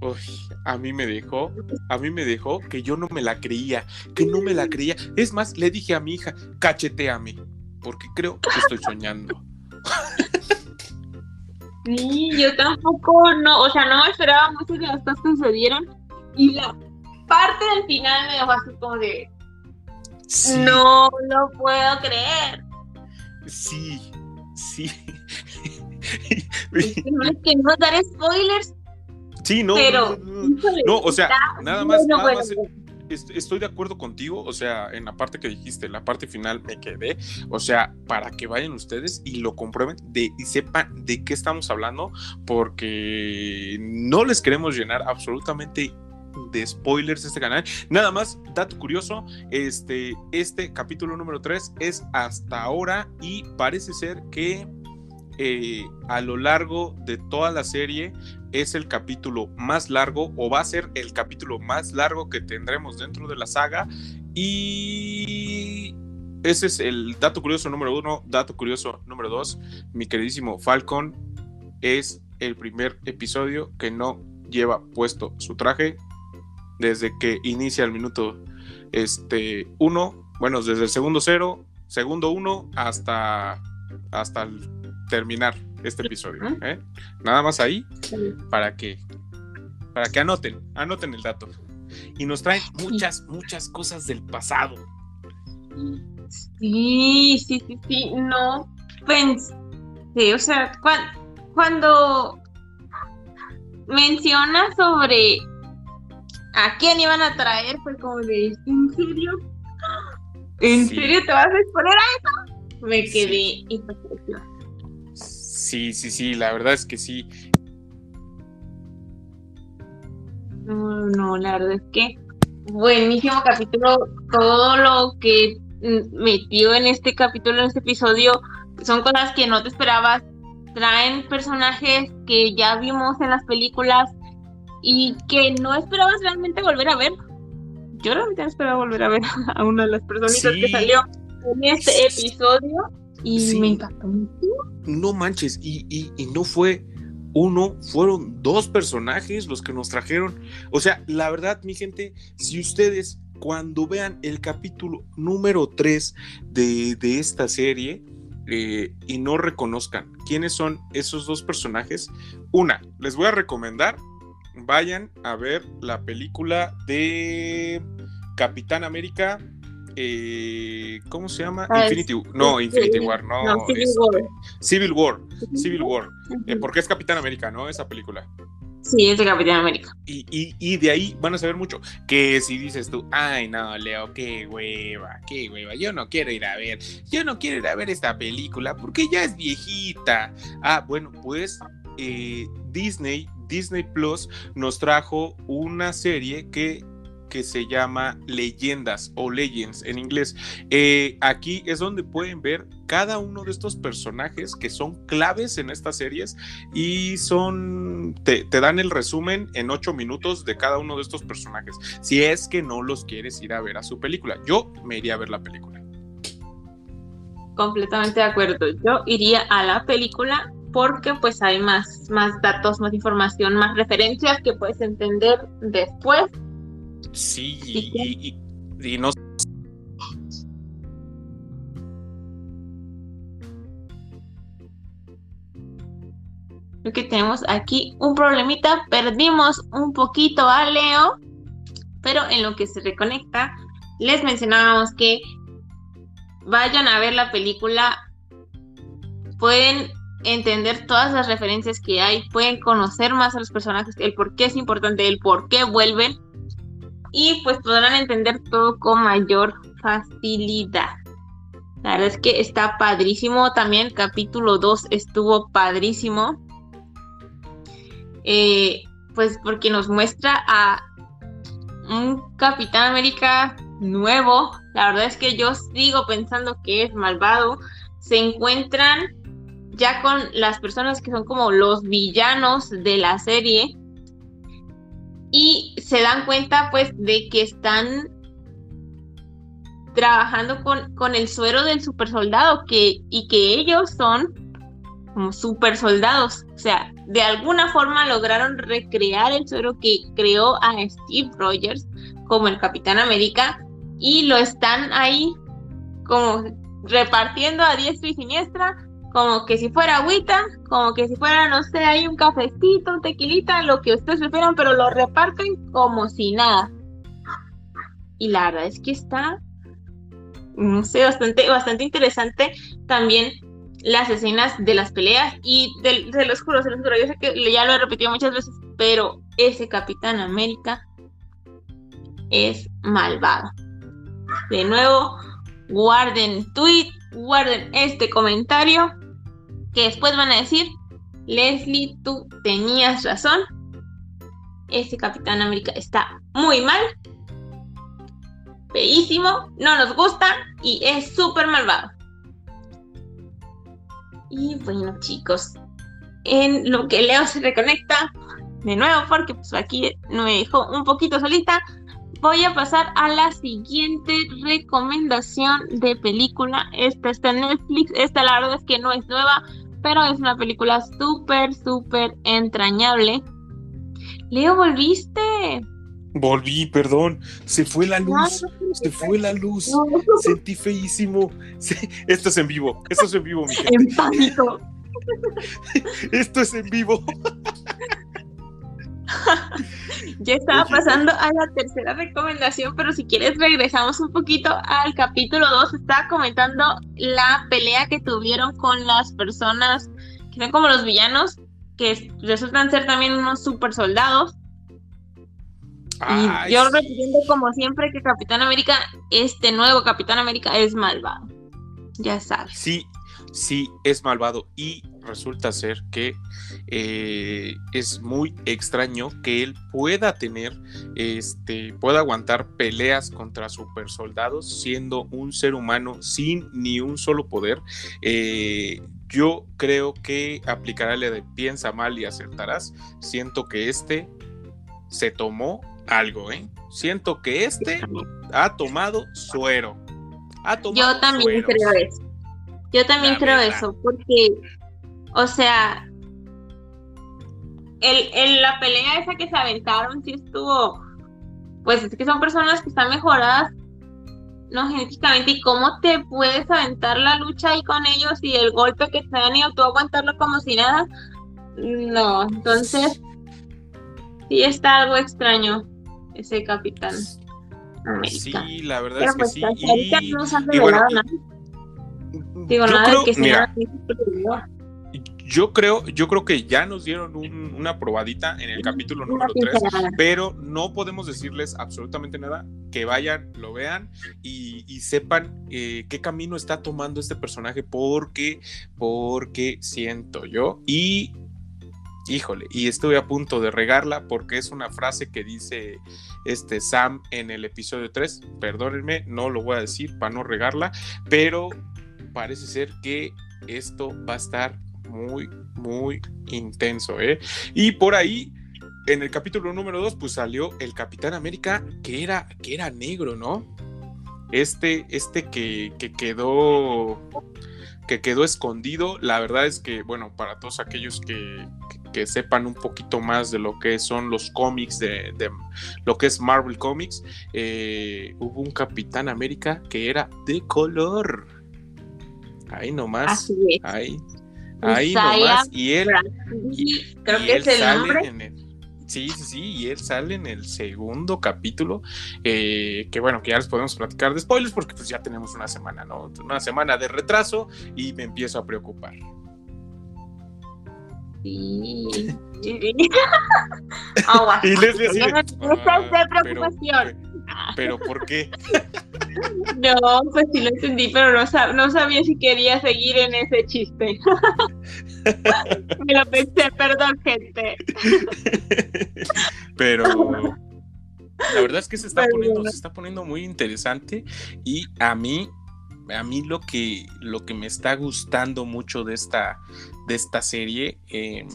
Uy, a mí me dejó, a mí me dejó que yo no me la creía, que no me la creía. Es más, le dije a mi hija, cacheteame, porque creo que estoy soñando. Sí, yo tampoco, no, o sea, no me esperaba mucho que las cosas sucedieron. Y la parte del final me dejó así como de. No lo puedo creer. Sí, sí. no es que no dar spoilers. Sí, no. Pero, no, o sea, nada más, estoy de acuerdo contigo, o sea, en la parte que dijiste, la parte final me quedé, o sea, para que vayan ustedes y lo comprueben de, y sepan de qué estamos hablando, porque no les queremos llenar absolutamente de spoilers este canal. Nada más, dato curioso, este, este capítulo número 3 es hasta ahora y parece ser que eh, a lo largo de toda la serie es el capítulo más largo o va a ser el capítulo más largo que tendremos dentro de la saga. Y ese es el dato curioso número uno, dato curioso número dos, mi queridísimo Falcon es el primer episodio que no lleva puesto su traje desde que inicia el minuto este uno, bueno, desde el segundo cero, segundo uno hasta hasta el terminar este episodio. ¿eh? Nada más ahí para que, para que anoten, anoten el dato. Y nos traen muchas, muchas cosas del pasado. Sí, sí, sí, sí, no pensé, o sea, cuando menciona sobre a quién iban a traer, fue como de, ¿en serio? ¿En serio te vas a exponer a eso? Me quedé Sí, sí, sí, la verdad es que sí. No, no, la verdad es que buenísimo capítulo. Todo lo que metió en este capítulo, en este episodio, son cosas que no te esperabas. Traen personajes que ya vimos en las películas y que no esperabas realmente volver a ver. Yo realmente no esperaba volver a ver a una de las personitas que salió en este episodio y me encantó No manches, y, y, y no fue uno, fueron dos personajes los que nos trajeron. O sea, la verdad, mi gente, si ustedes cuando vean el capítulo número 3 de, de esta serie eh, y no reconozcan quiénes son esos dos personajes, una, les voy a recomendar, vayan a ver la película de Capitán América eh, ¿cómo se llama? Ah, Infinity No, Infinity War, no. Civil, este, War. Civil War. Civil War. Eh, porque es Capitán América, ¿no? Esa película. Sí, es de Capitán América. Y, y, y, de ahí van a saber mucho. Que si dices tú, ay, no, Leo, qué hueva, qué hueva, yo no quiero ir a ver, yo no quiero ir a ver esta película porque ya es viejita. Ah, bueno, pues eh, Disney, Disney Plus nos trajo una serie que que se llama Leyendas o Legends en inglés. Eh, aquí es donde pueden ver cada uno de estos personajes que son claves en estas series y son, te, dan el resumen en ocho minutos de cada uno de estos personajes. Si es que no los quieres ir a ver a su película, yo me iría a ver la película. Completamente de acuerdo. Yo iría a la película porque pues hay más, más datos, más información, más referencias que puedes entender después Sí, y, y, no Creo que tenemos aquí un problemita. Perdimos un poquito a Leo, pero en lo que se reconecta, les mencionábamos que vayan a ver la película. Pueden entender todas las referencias que hay, pueden conocer más a los personajes, el por qué es importante, el por qué vuelven y pues podrán entender todo con mayor facilidad. La verdad es que está padrísimo. También capítulo 2 estuvo padrísimo. Eh, pues porque nos muestra a un Capitán América nuevo. La verdad es que yo sigo pensando que es malvado. Se encuentran ya con las personas que son como los villanos de la serie y se dan cuenta pues de que están trabajando con, con el suero del super soldado que, y que ellos son como super soldados. O sea, de alguna forma lograron recrear el suero que creó a Steve Rogers como el Capitán América y lo están ahí como repartiendo a diestra y siniestra como que si fuera agüita, como que si fuera, no sé, hay un cafecito, un tequilita, lo que ustedes prefieran, pero lo reparten como si nada. Y la verdad es que está, no sé, bastante, bastante interesante también las escenas de las peleas y de, los juro, se los juro, yo sé que ya lo he repetido muchas veces, pero ese Capitán América es malvado. De nuevo, guarden tweet, guarden este comentario que después van a decir, Leslie, tú tenías razón. Este Capitán América está muy mal. Feísimo, no nos gusta y es súper malvado. Y bueno, chicos, en lo que Leo se reconecta de nuevo, porque pues aquí me dejó un poquito solita, voy a pasar a la siguiente recomendación de película. Esta está en Netflix. Esta la verdad es que no es nueva, pero es una película súper, súper entrañable. Leo, volviste. Volví, perdón. Se fue la luz. se fue la luz. Sentí feísimo. Esto es en vivo. Esto es en vivo, mi gente. En pánico. Esto es en vivo. ya estaba pasando a la tercera recomendación, pero si quieres regresamos un poquito al capítulo 2. Estaba comentando la pelea que tuvieron con las personas que son como los villanos, que resultan ser también unos super soldados. y yo repitiendo como siempre que Capitán América, este nuevo Capitán América es malvado. Ya sabes. Sí, sí es malvado y resulta ser que eh, es muy extraño que él pueda tener, este, pueda aguantar peleas contra super soldados siendo un ser humano sin ni un solo poder. Eh, yo creo que aplicará la de piensa mal y acertarás. Siento que este se tomó algo, ¿eh? Siento que este ha tomado suero. Ha tomado Yo también creo eso. Yo también creo eso, porque, o sea, el, la pelea esa que se aventaron sí estuvo, pues es que son personas que están mejoradas, no genéticamente, y cómo te puedes aventar la lucha ahí con ellos y el golpe que te dan y tú aguantarlo como si nada, no, entonces sí está algo extraño ese capitán. Sí, la verdad es que pues, sí. Y, no nada. Digo, nada que sea yo creo, yo creo que ya nos dieron una probadita en el capítulo número 3, pero no podemos decirles absolutamente nada. Que vayan, lo vean y, sepan eh, qué camino está tomando este personaje, porque, porque siento yo. Y híjole, y estuve a punto de regarla porque es una frase que dice este Sam en el episodio 3. Perdónenme, no lo voy a decir para no regarla, pero parece ser que esto va a estar muy, muy intenso, ¿eh? Y por ahí, en el capítulo número 2, pues salió el Capitán América, que era, que era negro, ¿no? Este, este que, que quedó que quedó escondido. La verdad es que, bueno, para todos aquellos que, que, sepan un poquito más de lo que son los cómics, de, de lo que es Marvel Comics, eh, hubo un Capitán América que era de color. Ahí nomás. Ahí. Ahí nomás. Y él. creo que es el nombre. sí, sí, sí, y él sale en el segundo capítulo, eh, que bueno, que ya les podemos platicar de spoilers porque pues ya tenemos una semana, ¿no? Una semana de retraso y me empiezo a preocupar. Sí. oh, y Leslie así de, ah, preocupación. Pero, ¿por qué? No, pues sí lo entendí, pero no, no sabía si quería seguir en ese chiste. Me lo pensé, perdón, gente. Pero la verdad es que se está poniendo, se está poniendo muy interesante y a mí, a mí lo que, lo que me está gustando mucho de esta, de esta serie em,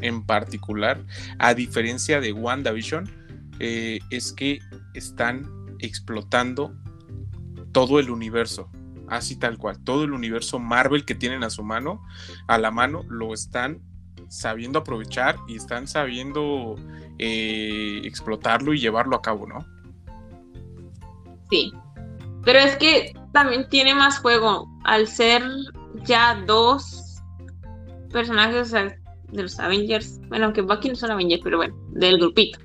en particular, a diferencia de WandaVision, eh, es que están explotando todo el universo, así tal cual, todo el universo Marvel que tienen a su mano, a la mano, lo están sabiendo aprovechar y están sabiendo eh, explotarlo y llevarlo a cabo, ¿no? Sí, pero es que también tiene más juego al ser ya dos personajes de los Avengers, bueno, aunque Bucky no son Avengers, pero bueno, del grupito.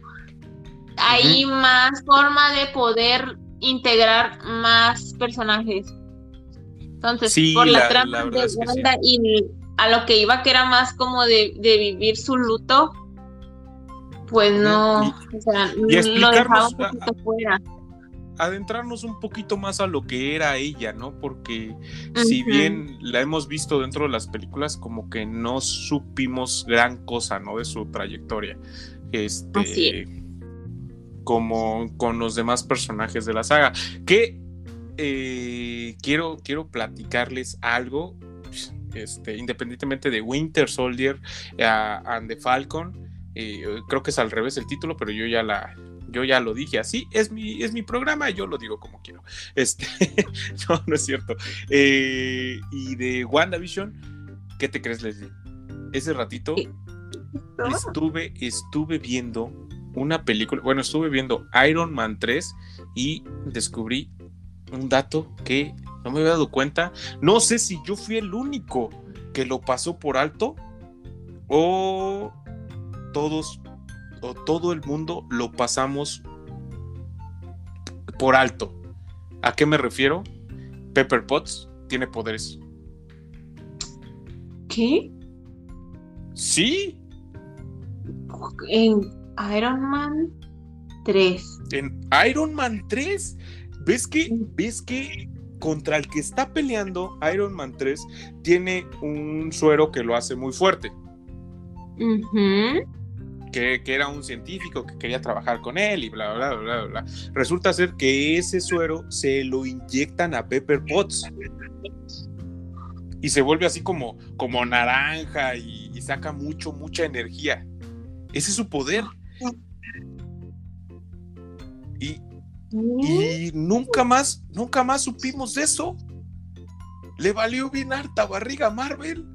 Hay más forma de poder integrar más personajes. Entonces, por la, trama de Wanda y a lo que iba que era más como de, vivir su luto, pues no, o sea, lo dejaba un poquito fuera adentrarnos un poquito más a lo que era ella, ¿no? Porque si bien la hemos visto dentro de las películas, como que no supimos gran cosa, ¿no? De su trayectoria. Este, como con los demás personajes de la saga. Que eh, quiero, quiero platicarles algo, este, independientemente de Winter Soldier and the Falcon. Eh, creo que es al revés el título, pero yo ya la, yo ya lo dije así, es mi, es mi programa, yo lo digo como quiero. Este, no, no es cierto. Eh, y de WandaVision, ¿qué te crees, Leslie? Ese ratito estuve, estuve viendo una película, bueno, estuve viendo Iron Man 3 y descubrí un dato que no me había dado cuenta. No sé si yo fui el único que lo pasó por alto o todos o todo el mundo lo pasamos por alto. ¿A qué me refiero? Pepper Potts tiene poderes. ¿Qué? Sí. En Iron Man 3. En Iron Man 3. ¿Ves que, ves que contra el que está peleando Iron Man 3 tiene un suero que lo hace muy fuerte? que, era un científico que quería trabajar con él y bla, bla, bla, bla, Resulta ser que ese suero se lo inyectan a Pepper Potts. Y se vuelve así como, como naranja y, saca mucho, mucha energía. Ese es su poder. Y, y nunca más, nunca más supimos de eso. Le valió bien harta barriga a Marvel.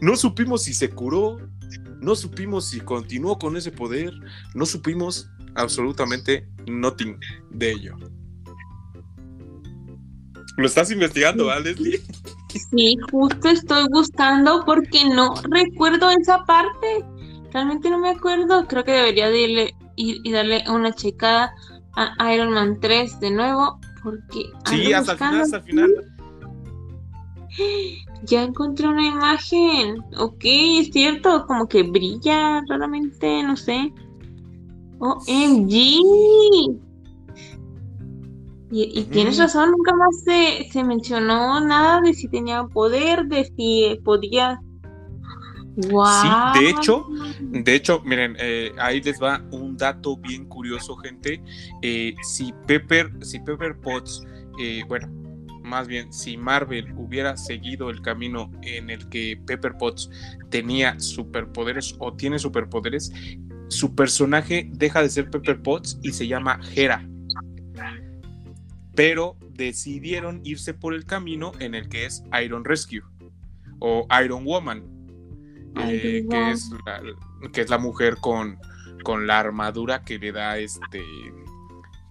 No supimos si se curó, no supimos si continuó con ese poder, no supimos absolutamente nothing de ello. ¿Lo estás investigando, ¿ah, Leslie? Sí, justo estoy buscando porque no recuerdo esa parte. Realmente no me acuerdo. Creo que debería ir y darle una checada a Iron Man 3 de nuevo. Porque. Sí, hasta el final, hasta el final. Ya encontré una imagen. Ok, es cierto, como que brilla raramente, no sé. OMG. Y, y tienes razón, nunca más se, se, mencionó nada de si tenía poder, de si podía. Wow. Sí, de hecho, de hecho, miren, eh, ahí les va un dato bien curioso, gente. Eh, si Pepper, si Pepper Potts, eh, bueno, más bien, si Marvel hubiera seguido el camino en el que Pepper Potts tenía superpoderes o tiene superpoderes, su personaje deja de ser Pepper Potts y se llama Hera. Pero decidieron irse por el camino en el que es Iron Rescue o Iron Woman, eh, que, es la, que es la mujer con, con la armadura que le da este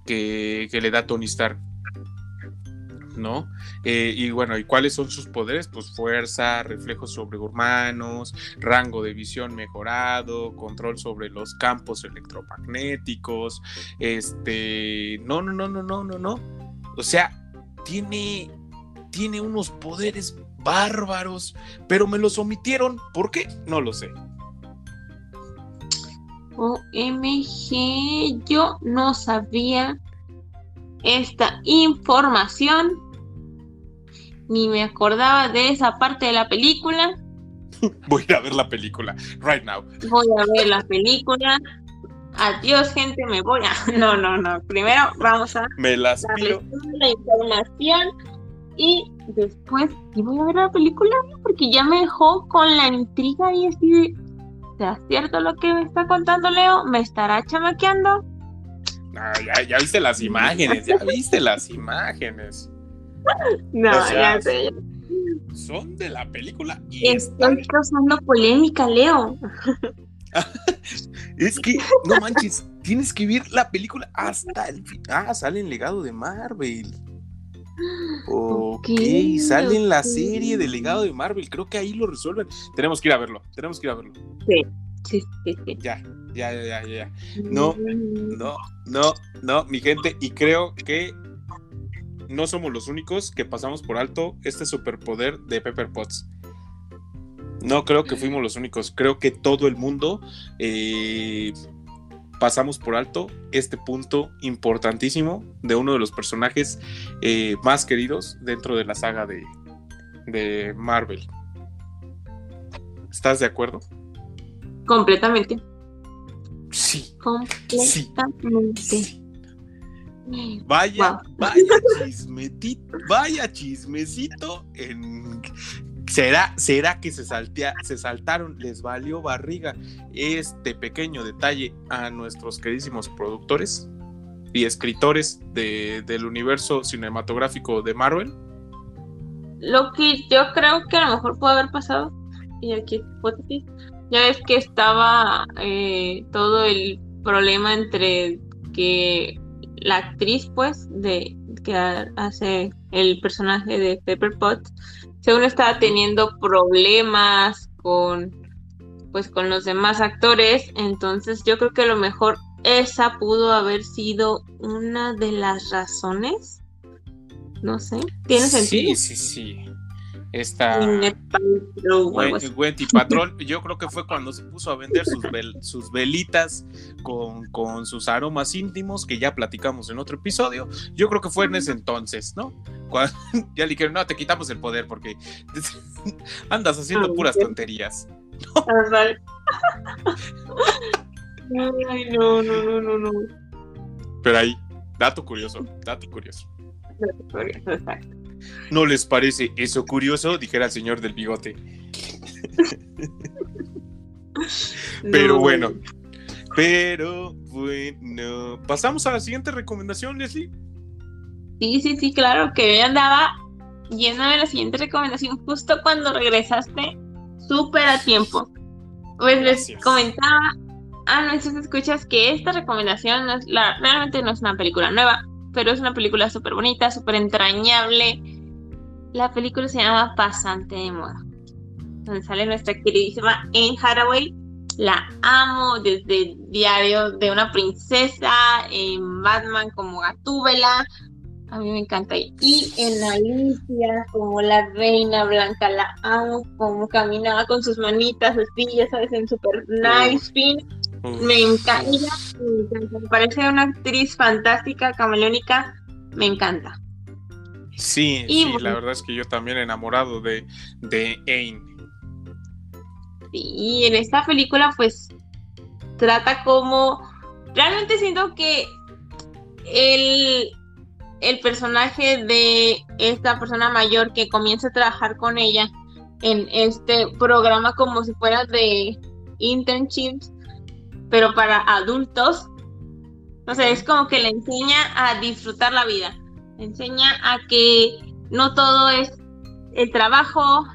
que, que le da Tony Stark ¿no? Eh, y bueno, ¿y cuáles son sus poderes? Pues fuerza, reflejos sobrehumanos, rango de visión mejorado, control sobre los campos electromagnéticos, este, no, no, no, no, no, no, no. O sea, tiene, tiene unos poderes bárbaros, pero me los omitieron. ¿Por qué? No lo sé. OMG, yo no sabía esta información ni me acordaba de esa parte de la película. Voy a ir a ver la película, right now. Voy a ver la película. Adiós, gente, me voy a. No, no, no. Primero vamos a. Me las la información y después y voy a ver la película porque ya me dejó con la intriga y así de. ¿Sea cierto lo que me está contando Leo? ¿Me estará chamaqueando? Ya, ya viste las imágenes, ya viste las imágenes. No, ya sé. Son de la película y Estoy causando polémica, Leo. es que, no manches, tienes que ver la película hasta el final. Ah, sale en legado de Marvel. Ok, sale en la serie de legado de Marvel. Creo que ahí lo resuelven. Tenemos que ir a verlo. Tenemos que ir a verlo. Sí, sí, sí. sí. Ya, ya, ya, ya, ya. No, no, no, no, mi gente. Y creo que no somos los únicos que pasamos por alto este superpoder de Pepper Potts. No creo que fuimos los únicos. Creo que todo el mundo eh, pasamos por alto este punto importantísimo de uno de los personajes eh, más queridos dentro de la saga de, de Marvel. ¿Estás de acuerdo? Completamente. Sí. Completamente. Sí. Vaya, vaya chismetito, vaya chismecito en ¿Será, ¿Será que se, saltea, se saltaron, les valió barriga este pequeño detalle a nuestros queridísimos productores y escritores del universo cinematográfico de Marvel? Lo que yo creo que a lo mejor puede haber pasado, y aquí hipótesis, ya es que estaba eh, todo el problema entre que la actriz, pues, de que hace el personaje de Pepper Potts, según estaba teniendo problemas con pues con los demás actores, entonces yo creo que a lo mejor esa pudo haber sido una de las razones. No sé, ¿tiene sentido? Sí, sí, sí. Esta Wendy Patrol, yo creo que fue cuando se puso a vender sus, sus velitas con, con, sus aromas íntimos, que ya platicamos en otro episodio. Yo creo que fue en ese entonces, ¿no? ya le dijeron, no, te quitamos el poder porque andas haciendo puras tonterías. Ay, no, no, no, no, no. Pero ahí, dato curioso, dato curioso. Dato curioso, exacto. ¿No les parece eso curioso? Dijera el señor del bigote. pero bueno, pero bueno. ¿Pasamos a la siguiente recomendación, Leslie? Sí, sí, sí, claro, que yo andaba yendo de la siguiente recomendación justo cuando regresaste súper a tiempo. Pues les comentaba a nuestros escuchas que esta recomendación la, realmente no es una película nueva, pero es una película súper bonita, súper entrañable. La película se llama Pasante de Moda, donde sale nuestra queridísima Anne Hathaway. La amo desde el diario de una princesa, en Batman como Gatúbela, a mí me encanta. Y en Alicia, como la reina blanca, la amo, como caminaba con sus manitas así, ya sabes, en super nice fin. Me encanta, me parece una actriz fantástica, camaleónica, me encanta. Sí, sí la verdad es que yo también enamorado de, de Ain. Sí, en esta película pues trata como, realmente siento que el, el personaje de esta persona mayor que comienza a trabajar con ella en este programa como si fuera de internships, pero para adultos. No sé, es como que le enseña a disfrutar la vida. Enseña a que no todo es el trabajo.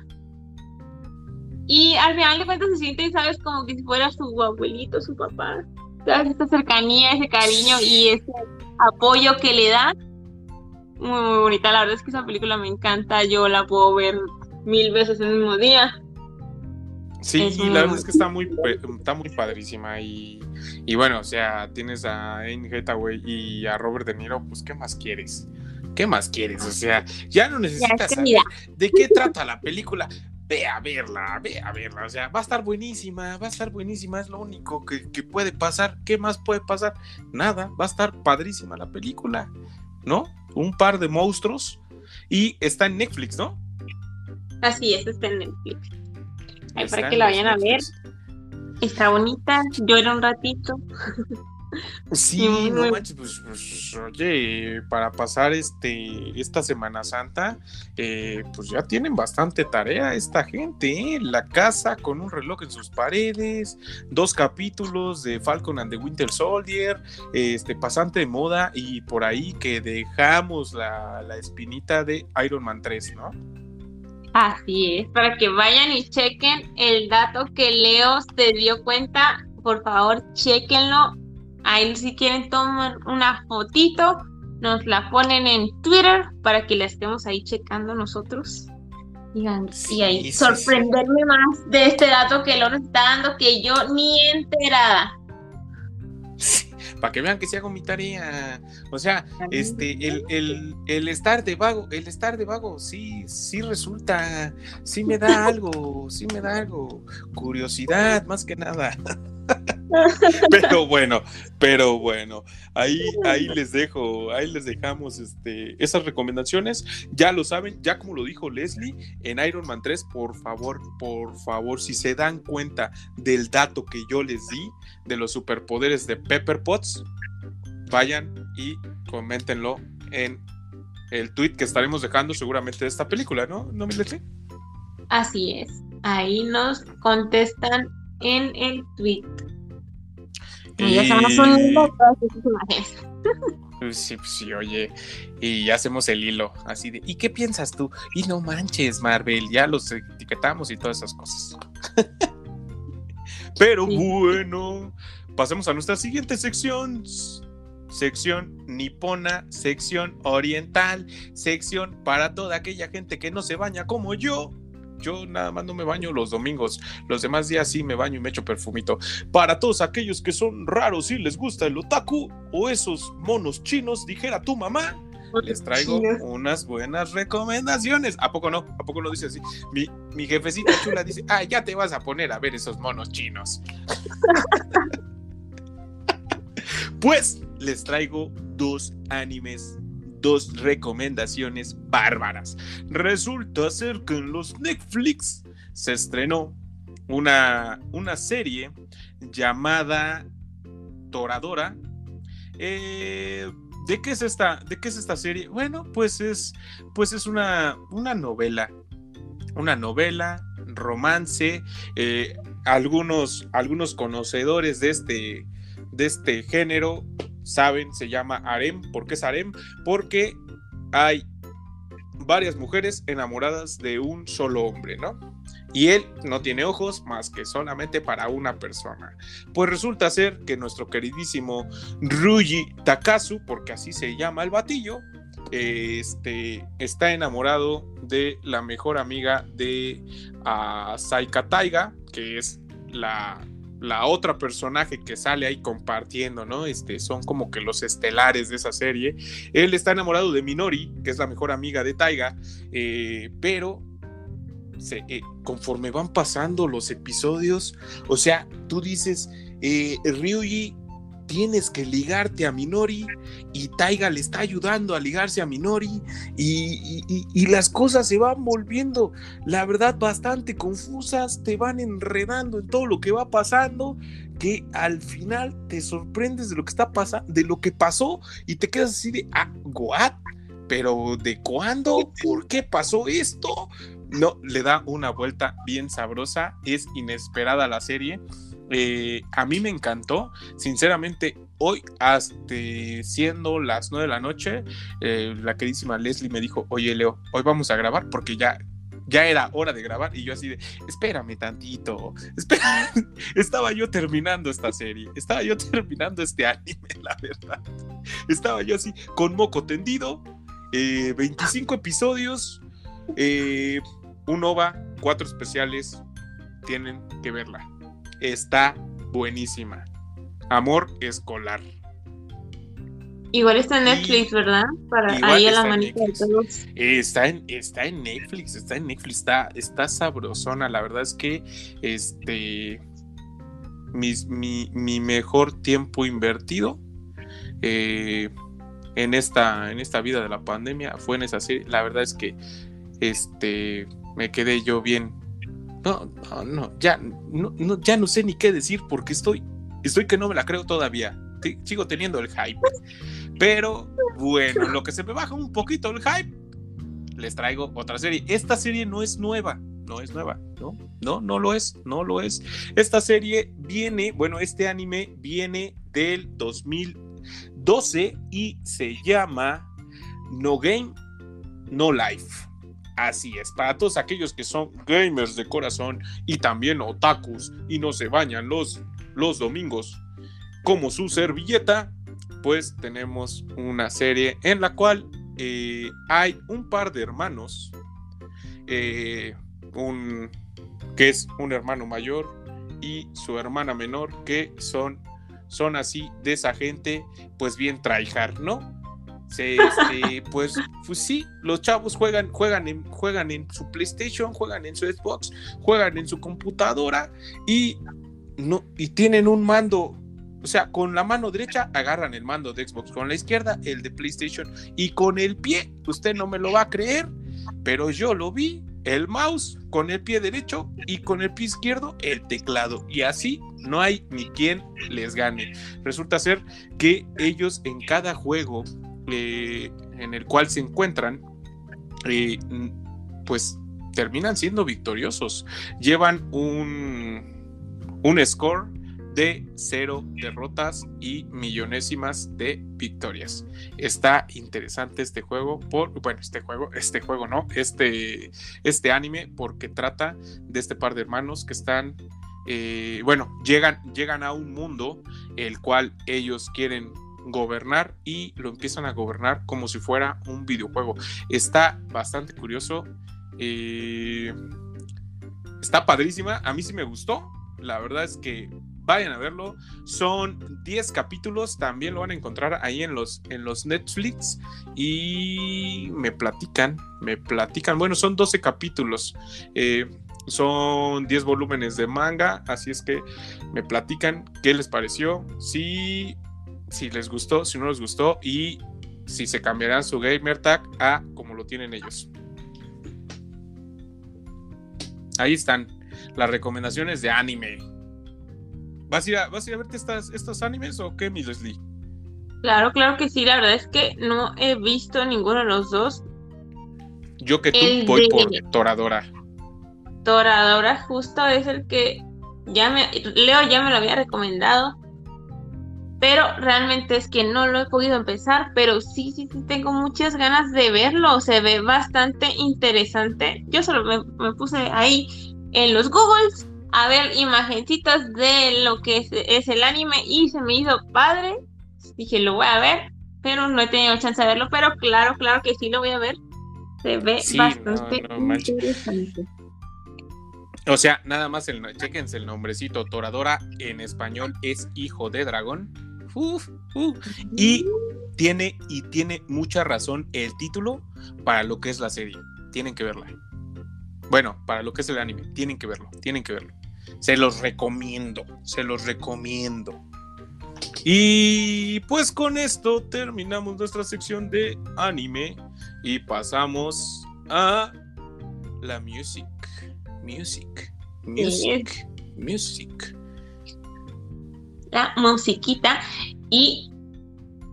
Y al final de cuentas se siente, ¿sabes? Como que si fuera su abuelito, su papá. ¿Sabes? Esta cercanía, ese cariño y ese apoyo que le da muy, muy bonita. La verdad es que esa película me encanta. Yo la puedo ver mil veces en el mismo día. Sí, y la verdad es que está muy, está muy padrísima. Y, y bueno, o sea, tienes a Anne Hathaway y a Robert De Niro, pues, ¿qué más quieres? ¿Qué más quieres? O sea, ya no necesitas saber de qué trata la película. Ve a verla, ve a verla. O sea, va a estar buenísima, va a estar buenísima. Es lo único que, que puede pasar. ¿Qué más puede pasar? Nada, va a estar padrísima la película. ¿no? Un par de monstruos y está en Netflix, ¿no? Así es, está en Netflix. Ahí para que la vayan a ver. Está bonita, llora un ratito. Sí, no manches, pues, pues, oye, para pasar este esta Semana Santa, eh, pues ya tienen bastante tarea esta gente, ¿eh? La casa con un reloj en sus paredes, dos capítulos de Falcon and the Winter Soldier, este pasante de moda y por ahí que dejamos la, la espinita de Iron Man 3, ¿no? Así es, para que vayan y chequen el dato que Leo se dio cuenta, por favor, chequenlo Ahí si quieren tomar una fotito, nos la ponen en Twitter para que la estemos ahí checando nosotros. y ahí sorprenderme más de este dato que lo está dando que yo ni enterada. Para que vean que si hago mi tarea. O sea, este, el, el, estar de vago, el estar de vago, sí, sí resulta, sí me da algo, sí me da algo. Curiosidad, más que nada. pero bueno, pero bueno, ahí, ahí les dejo, ahí les dejamos este, esas recomendaciones. Ya lo saben, ya como lo dijo Leslie, en Iron Man 3, por favor, por favor, si se dan cuenta del dato que yo les di de los superpoderes de Pepper Potts, vayan y coméntenlo en el tweet que estaremos dejando seguramente de esta película, ¿no? ¿No, me? Así es. Ahí nos contestan en el tweet. Y ya estamos uniendo todas esas imágenes. Pues sí, pues sí, oye, y ya hacemos el hilo así de, ¿y qué piensas tú? Y no manches, Marvel, ya los etiquetamos y todas esas cosas. Pero bueno, pasemos a nuestra siguiente sección. Sección nipona, sección oriental, sección para toda aquella gente que no se baña como yo. Yo nada más no me baño los domingos. Los demás días sí me baño y me echo perfumito. Para todos aquellos que son raros y les gusta el otaku o esos monos chinos, dijera tu mamá, les traigo unas buenas recomendaciones. ¿A poco no? ¿A poco no dice así? Mi, mi jefecita chula dice, ah, ya te vas a poner a ver esos monos chinos. pues les traigo dos animes dos recomendaciones bárbaras. Resulta ser que en los Netflix se estrenó una, una serie llamada Toradora. Eh, ¿De qué es esta? ¿De qué es esta serie? Bueno, pues es, pues es una, una novela. Una novela, romance. Eh, algunos, algunos conocedores de este, de este género saben, se llama harem. ¿Por qué es harem? Porque hay varias mujeres enamoradas de un solo hombre, ¿no? Y él no tiene ojos más que solamente para una persona. Pues resulta ser que nuestro queridísimo Ruji Takasu, porque así se llama el batillo, este, está enamorado de la mejor amiga de uh, Saika Taiga, que es la la otra personaje que sale ahí compartiendo, ¿no? Este, son como que los estelares de esa serie. Él está enamorado de Minori, que es la mejor amiga de Taiga, eh, pero eh, conforme van pasando los episodios, o sea, tú dices, eh, Ryuji tienes que ligarte a Minori y Taiga le está ayudando a ligarse a Minori y, las cosas se van volviendo, la verdad, bastante confusas, te van enredando en todo lo que va pasando que al final te sorprendes de lo que está pasando, de lo que pasó y te quedas así de, ah, ¿what? Pero ¿de cuándo? ¿Por qué pasó esto? No, le da una vuelta bien sabrosa, es inesperada la serie eh, a mí me encantó. Sinceramente, hoy, hasta siendo las 9 de la noche, eh, la queridísima Leslie me dijo, oye Leo, hoy vamos a grabar porque ya... Ya era hora de grabar y yo así de, espérame tantito, estaba yo terminando esta serie, estaba yo terminando este anime, la verdad. Estaba yo así, con moco tendido, 25 eh, episodios, un OVA, cuatro especiales, tienen que verla está buenísima. Amor escolar. Igual está en Netflix, ¿verdad? Para ahí a la manita de todos. Está en, está en Netflix, está en Netflix, está, está sabrosona. La verdad es que este mi, mejor tiempo invertido eh, en, esta, en esta vida de la pandemia fue en esa serie. La verdad es que este me quedé yo bien, no, no, no, ya no, ya no sé ni qué decir porque estoy, estoy que no me la creo todavía. Sigo teniendo el hype. Pero bueno, lo que se me baja un poquito el hype, les traigo otra serie. Esta serie no es nueva, no es nueva, ¿no? No, no lo es, no lo es. Esta serie viene, bueno, este anime viene del 2012 y se llama No Game, No Life. Así es, para todos aquellos que son gamers de corazón y también otakus y no se bañan los, los domingos como su servilleta, pues tenemos una serie en la cual eh, hay un par de hermanos, eh, un, que es un hermano mayor y su hermana menor, que son, son así de esa gente, pues bien tryhard, ¿no? Este, pues, pues sí, los chavos juegan, juegan, en, juegan en su PlayStation, juegan en su Xbox, juegan en su computadora y, no, y tienen un mando. O sea, con la mano derecha agarran el mando de Xbox, con la izquierda el de PlayStation y con el pie, usted no me lo va a creer, pero yo lo vi, el mouse con el pie derecho y con el pie izquierdo el teclado. Y así no hay ni quien les gane. Resulta ser que ellos en cada juego eh, en el cual se encuentran, eh, pues terminan siendo victoriosos. Llevan un, un score de cero derrotas y millonésimas de victorias. Está interesante este juego, por, bueno, este juego, este juego no, este, este anime, porque trata de este par de hermanos que están, eh, bueno, llegan, llegan a un mundo el cual ellos quieren gobernar y lo empiezan a gobernar como si fuera un videojuego. Está bastante curioso. Eh, está padrísima, a mí sí me gustó, la verdad es que vayan a verlo. Son 10 capítulos, también lo van a encontrar ahí en los, en los Netflix. Y me platican, me platican. Bueno, son 12 capítulos. Eh, son 10 volúmenes de manga, así es que me platican qué les pareció, si, si les gustó, si no les gustó y si se cambiarán su gamer tag a como lo tienen ellos. Ahí están las recomendaciones de anime. ¿Vas a ir a, vas a, verte estas, estos animes o qué, mi Leslie? Claro, claro que sí. La verdad es que no he visto ninguno de los dos. Yo que tú voy por Toradora. Toradora justo es el que ya me Leo ya me lo había recomendado. Pero realmente es que no lo he podido empezar, pero sí, sí, sí tengo muchas ganas de verlo. Se ve bastante interesante. Yo solo me, me puse ahí en los Googles a ver imagencitas de lo que es, el anime y se me hizo padre. Dije, lo voy a ver, pero no he tenido chance de verlo, pero claro, claro que sí lo voy a ver. Se ve bastante interesante. O sea, nada más, el, chequense el nombrecito, Toradora en español es hijo de dragón. Y tiene, y tiene mucha razón el título para lo que es la serie. Tienen que verla. Bueno, para lo que es el anime, tienen que verlo, tienen que verlo. Se los recomiendo, se los recomiendo. Y pues con esto terminamos nuestra sección de anime y pasamos a la music. Music. Music. Music. La musiquita. Y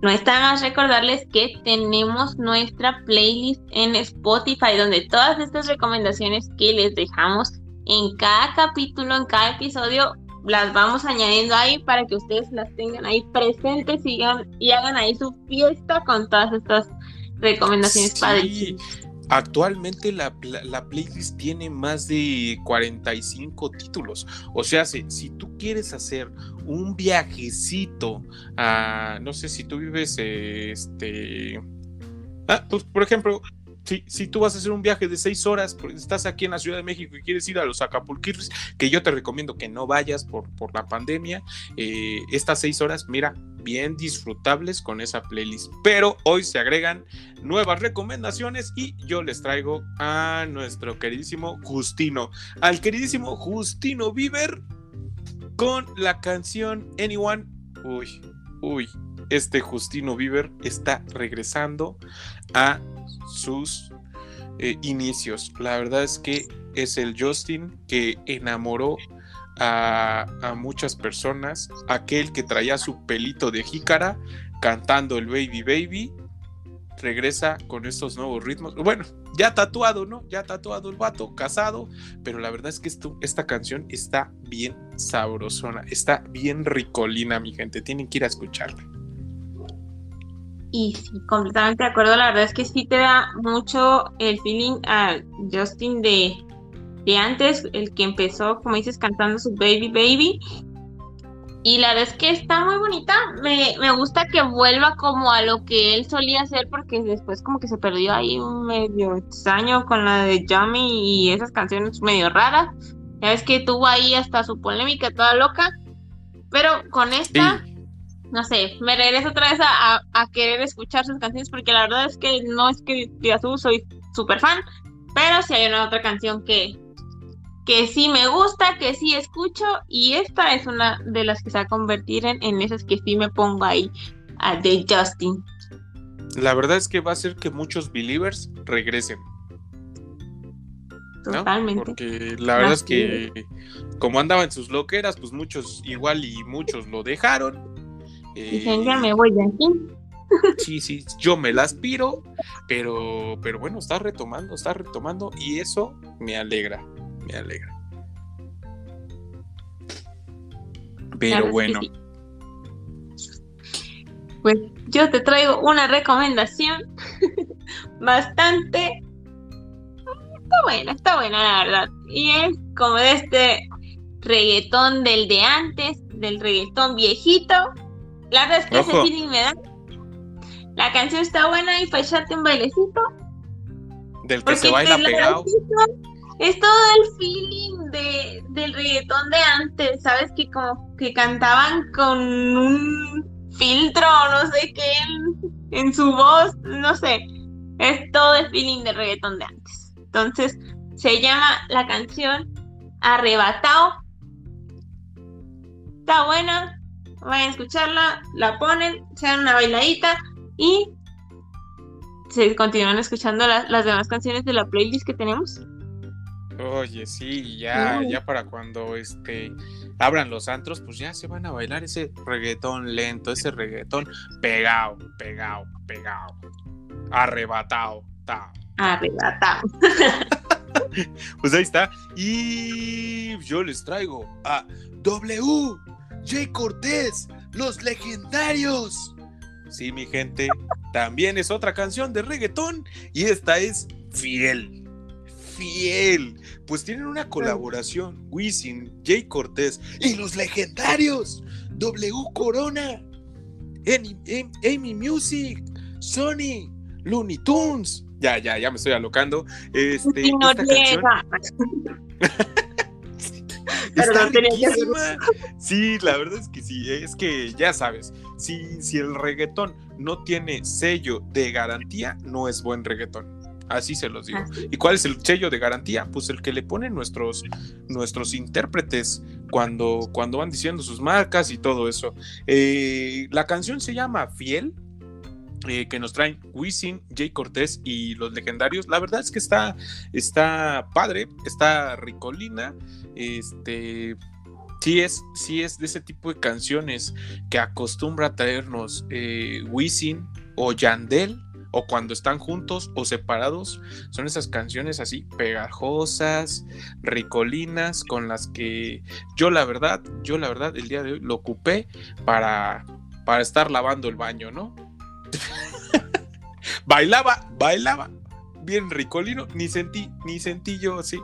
no está más recordarles que tenemos nuestra playlist en Spotify donde todas estas recomendaciones que les dejamos en cada capítulo, en cada episodio, las vamos añadiendo ahí para que ustedes las tengan ahí presentes y hagan, y hagan ahí su fiesta con todas estas recomendaciones sí. Actualmente la, playlist tiene más de 45 títulos. O sea, si, si, tú quieres hacer un viajecito a, no sé si tú vives, este, ah, pues por ejemplo, si, tú vas a hacer un viaje de seis horas, porque estás aquí en la Ciudad de México y quieres ir a los Acapulquirris, que yo te recomiendo que no vayas por, por la pandemia, eh, estas seis horas, mira, bien disfrutables con esa playlist. Pero hoy se agregan nuevas recomendaciones y yo les traigo a nuestro queridísimo Justino, al queridísimo Justino Bieber con la canción Anyone. Uy, uy, este Justino Bieber está regresando a sus eh, inicios. La verdad es que es el Justin que enamoró a, muchas personas, aquel que traía su pelito de jícara cantando el Baby Baby, regresa con estos nuevos ritmos. Bueno, ya tatuado, ¿no? Ya tatuado el vato, casado, pero la verdad es que esta canción está bien sabrosona, está bien ricolina, mi gente, tienen que ir a escucharla. Y sí, completamente de acuerdo. La verdad es que sí te da mucho el feeling a Justin de, de antes, el que empezó, como dices, cantando su Baby Baby. Y la verdad es que está muy bonita. Me, me gusta que vuelva como a lo que él solía hacer, porque después como que se perdió ahí un medio extraño con la de Yummy y esas canciones medio raras. Ya ves que tuvo ahí hasta su polémica toda loca. Pero con esta no sé, me regreso otra vez a, querer escuchar sus canciones porque la verdad es que no es que de azul soy súper fan, pero si hay una otra canción que, que sí me gusta, que sí escucho y esta es una de las que se va a convertir en, en esas que sí me pongo ahí a de Justin. La verdad es que va a hacer que muchos believers regresen. Totalmente. Porque la verdad es que como andaba en sus loqueras, pues muchos igual y muchos lo dejaron Dicen, ya me voy de aquí. Sí, sí, yo me las piro, pero, pero bueno, está retomando, está retomando y eso me alegra, me alegra. Pero bueno. Pues yo te traigo una recomendación bastante... Está buena, está buena la verdad. Y es como de este reggaetón del de antes, del reggaetón viejito, la verdad es que ese feeling me da. La canción está buena y para echarte un bailecito. Del que se baila pegado. Es todo el feeling de, del reggaetón de antes, ¿sabes? Que como que cantaban con un filtro, no sé qué, en, su voz, no sé. Es todo el feeling del reggaetón de antes. Entonces, se llama la canción Arrebatado. Está buena, vayan a escucharla, la ponen, se dan una bailadita y se continúan escuchando las demás canciones de la playlist que tenemos. Oye, sí, ya, ya para cuando este abran los antros, pues ya se van a bailar ese reggaetón lento, ese reggaetón pegado, pegado, pegado, arrebatado, ta. Arrebatado. pues ahí está. Y yo les traigo a W. J. Cortés, los legendarios. Sí, mi gente, también es otra canción de reggaetón y esta es Fiel fiel, pues tienen una colaboración, Wisin, Jay Cortés y los legendarios, W Corona, Amy, Music, Sony, Looney Tunes. Ya, ya, ya me estoy alocando. Este, esta canción... Sí, la verdad es que sí, es que ya sabes, si, si el reggaetón no tiene sello de garantía, no es buen reggaetón. Así se los digo. ¿Y cuál es el sello de garantía? Pues el que le ponen nuestros, nuestros intérpretes cuando, cuando van diciendo sus marcas y todo eso. Eh, la canción se llama Fiel. Eh, que nos traen Wisin, Jay Cortés y los legendarios. La verdad es que está, está padre, está ricolina. Este, sí es, sí es de ese tipo de canciones que acostumbra a traernos eh, Wisin o Yandel o cuando están juntos o separados, son esas canciones así pegajosas, ricolinas, con las que yo la verdad, yo la verdad el día de hoy lo ocupé para, para estar lavando el baño, ¿no? bailaba, bailaba, bien ricolino, ni sentí, ni sentí yo así.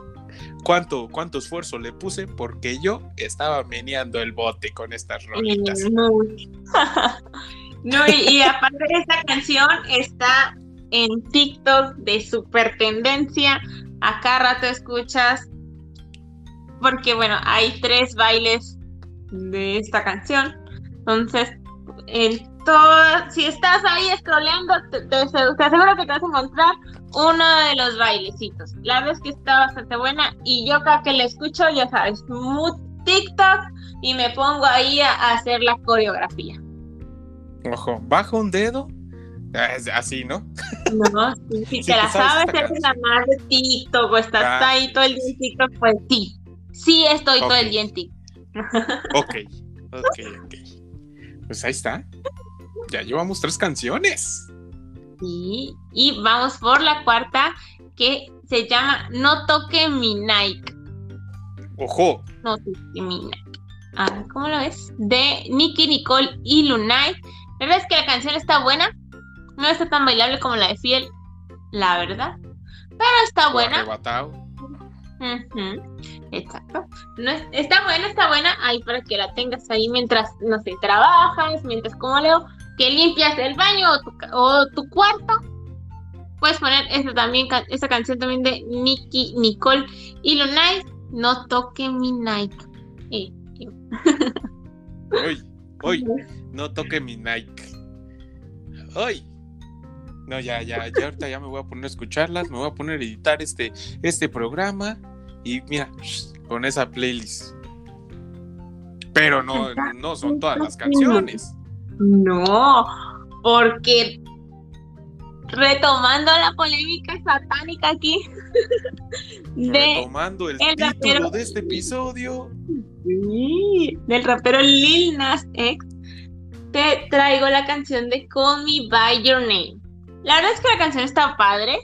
Cuánto, cuánto esfuerzo le puse porque yo estaba meneando el bote con estas rolitas. No, y, aparte de esta canción está en TikTok de super tendencia. Acá rato escuchas, porque bueno, hay tres bailes de esta canción. Entonces, en todo, si estás ahí scrolleando, te, aseguro que te vas a encontrar uno de los bailecitos. La verdad es que está bastante buena y yo cada que la escucho, ya sabes, muy TikTok y me pongo ahí a hacer la coreografía. Ojo, baja un dedo. Así, ¿no? No, si te, la sabes, eres la más de TikTok o estás ah. ahí todo el día en TikTok, pues sí. Sí estoy todo el día en TikTok. Ok, ok, ok. Pues ahí está. Ya llevamos tres canciones. Sí, y vamos por la cuarta que se llama No toque mi Nike. Ojo. No toque mi Nike. Ah, ¿cómo lo ves? De Nicky Nicole y Lunay la verdad es que la canción está buena. No está tan bailable como la de Fiel, la verdad. Pero está buena. Exacto. No está buena, está buena. Ahí para que la tengas ahí mientras, no sé, trabajas, mientras como leo, que limpias el baño o tu, cuarto. Puedes poner esta también, esta canción también de Nicky, Nicole y Lunay. No toque mi Nike. Eh, Uy, no toque mi Nike. Ay. No, ya, ya, ya ahorita ya me voy a poner a escucharlas, me voy a poner a editar este, este programa y mira, con esa playlist. Pero no, no son todas las canciones. No, porque retomando la polémica satánica aquí. retomando el, título de este episodio. Sí, del rapero Lil Nas X te traigo la canción de Call Me By Your Name. La verdad es que la canción está padre,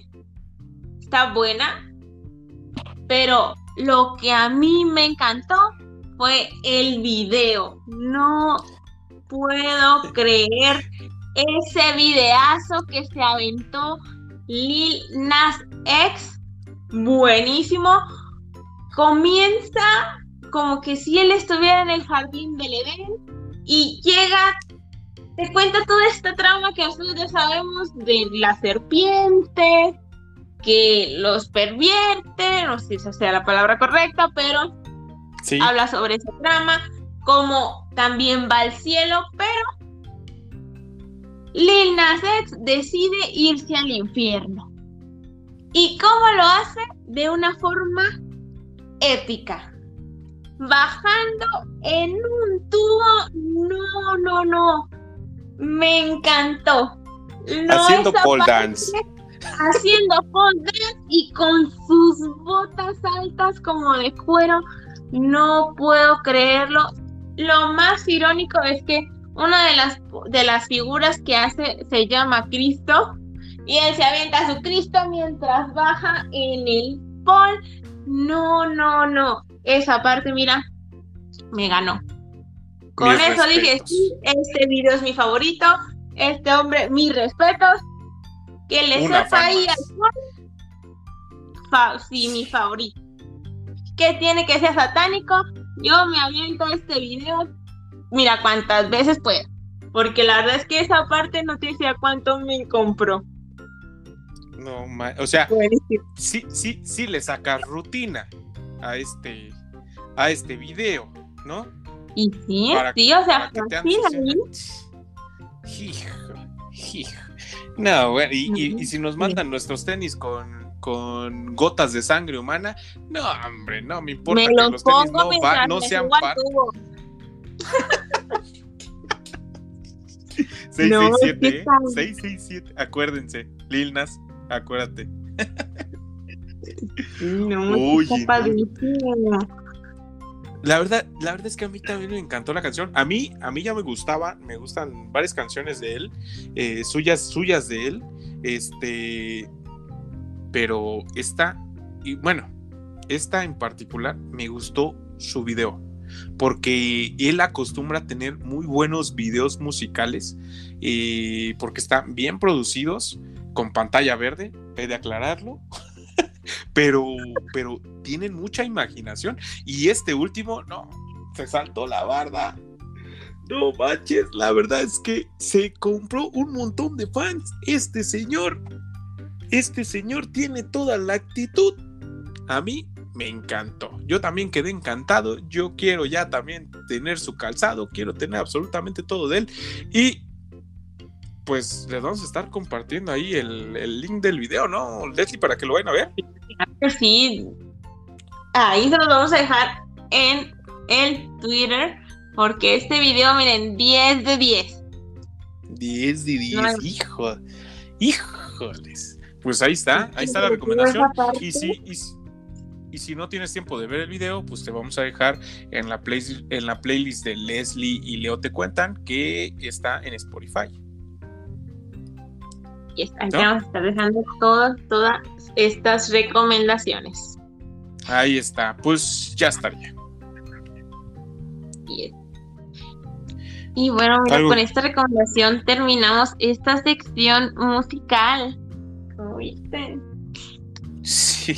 está buena, pero lo que a mí me encantó fue el video. No puedo creer ese videazo que se aventó Lil Nas X. Buenísimo. Comienza como que si él estuviera en el jardín del Edén y llega te cuenta toda esta trama que nosotros ya sabemos de la serpiente, que los pervierte, no sé si esa sea la palabra correcta, pero habla sobre ese trama, como también va al cielo, pero Lil Nas X decide irse al infierno. ¿Y cómo lo hace? De una forma épica. Bajando en un tubo. No, no, no. Me encantó. haciendo pole dance. Haciendo pole dance y con sus botas altas como de cuero. No puedo creerlo. Lo más irónico es que una de las, de las figuras que hace se llama Cristo y él se avienta a su Cristo mientras baja en el pol. No, no, no. Esa parte, mira, me ganó. Con eso dije, sí, este video es mi favorito. Este hombre, mis respetos. Que le sepa ahí al sí, mi favorito. Que tiene que ser satánico. Yo me aviento este video mira cuántas veces puedo. Porque la verdad es que esa parte no te decía cuánto me compró. No, o sea, sí, sí, sí le sacas rutina a este, a este video, ¿no? Y sí, sí, o sea, No, bueno, y, si nos mandan nuestros tenis con, con gotas de sangre humana, no, hombre, no me importa que los tenis no, no sean parte. 667, 667, acuérdense, Lil Nas, acuérdate. No, Oye, La verdad, la verdad es que a mí también me encantó la canción. A mí, a mí ya me gustaba, me gustan varias canciones de él, eh, suyas, suyas de él. Este, pero esta, y bueno, esta en particular me gustó su video porque él acostumbra a tener muy buenos videos musicales, eh, porque están bien producidos, con pantalla verde, he de aclararlo, pero, pero tienen mucha imaginación. Y este último, no, se saltó la barda. No manches, la verdad es que se compró un montón de fans. Este señor, este señor tiene toda la actitud. A mí me encantó. Yo también quedé encantado. Yo quiero ya también tener su calzado, quiero tener absolutamente todo de él. Y pues les vamos a estar compartiendo ahí el, link del video, ¿no, Leslie, para que lo vayan a ver? Sí, ahí se lo vamos a dejar en el Twitter, porque este video, miren, 10 de 10. 10 de 10, hijo, híjoles. Pues ahí está, ahí está la recomendación. Y sí, y, y si no tienes tiempo de ver el video, pues te vamos a dejar en la, en la playlist de Leslie y Leo Te Cuentan, que está en Spotify. Y ahí vamos a estar dejando todas, todas estas recomendaciones. Ahí está, pues ya estaría. Y bueno, mira, con esta recomendación terminamos esta sección musical. ¿Cómo viste? Sí,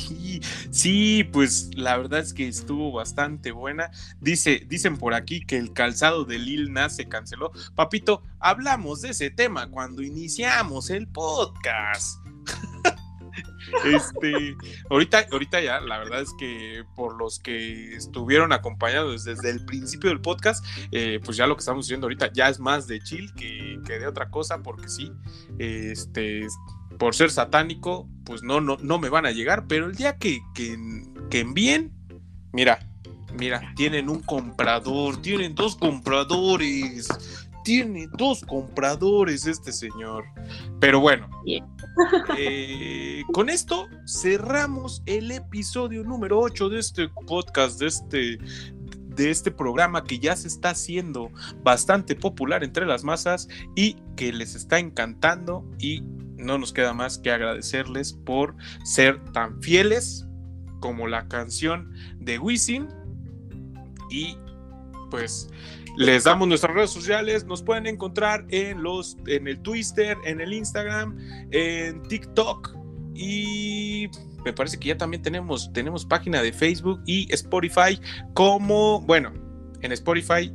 sí, pues la verdad es que estuvo bastante buena. Dice, dicen por aquí que el calzado de Lil Nas se canceló. Papito, hablamos de ese tema cuando iniciamos el podcast. este, ahorita, ahorita ya, la verdad es que por los que estuvieron acompañados desde el principio del podcast, eh, pues ya lo que estamos diciendo ahorita ya es más de chill que, que de otra cosa, porque sí, este por ser satánico, pues no, no, no me van a llegar, pero el día que, que, que envíen, mira, mira, tienen un comprador, tienen dos compradores, tiene dos compradores este señor. Pero bueno, eh, con esto cerramos el episodio número 8 de este podcast, de este, de este programa que ya se está haciendo bastante popular entre las masas y que les está encantando y no nos queda más que agradecerles por ser tan fieles como la canción de Wisin. Y pues les damos nuestras redes sociales, nos pueden encontrar en los en el Twitter, en el Instagram, en TikTok. Y me parece que ya también tenemos tenemos página de Facebook y Spotify como, bueno, en Spotify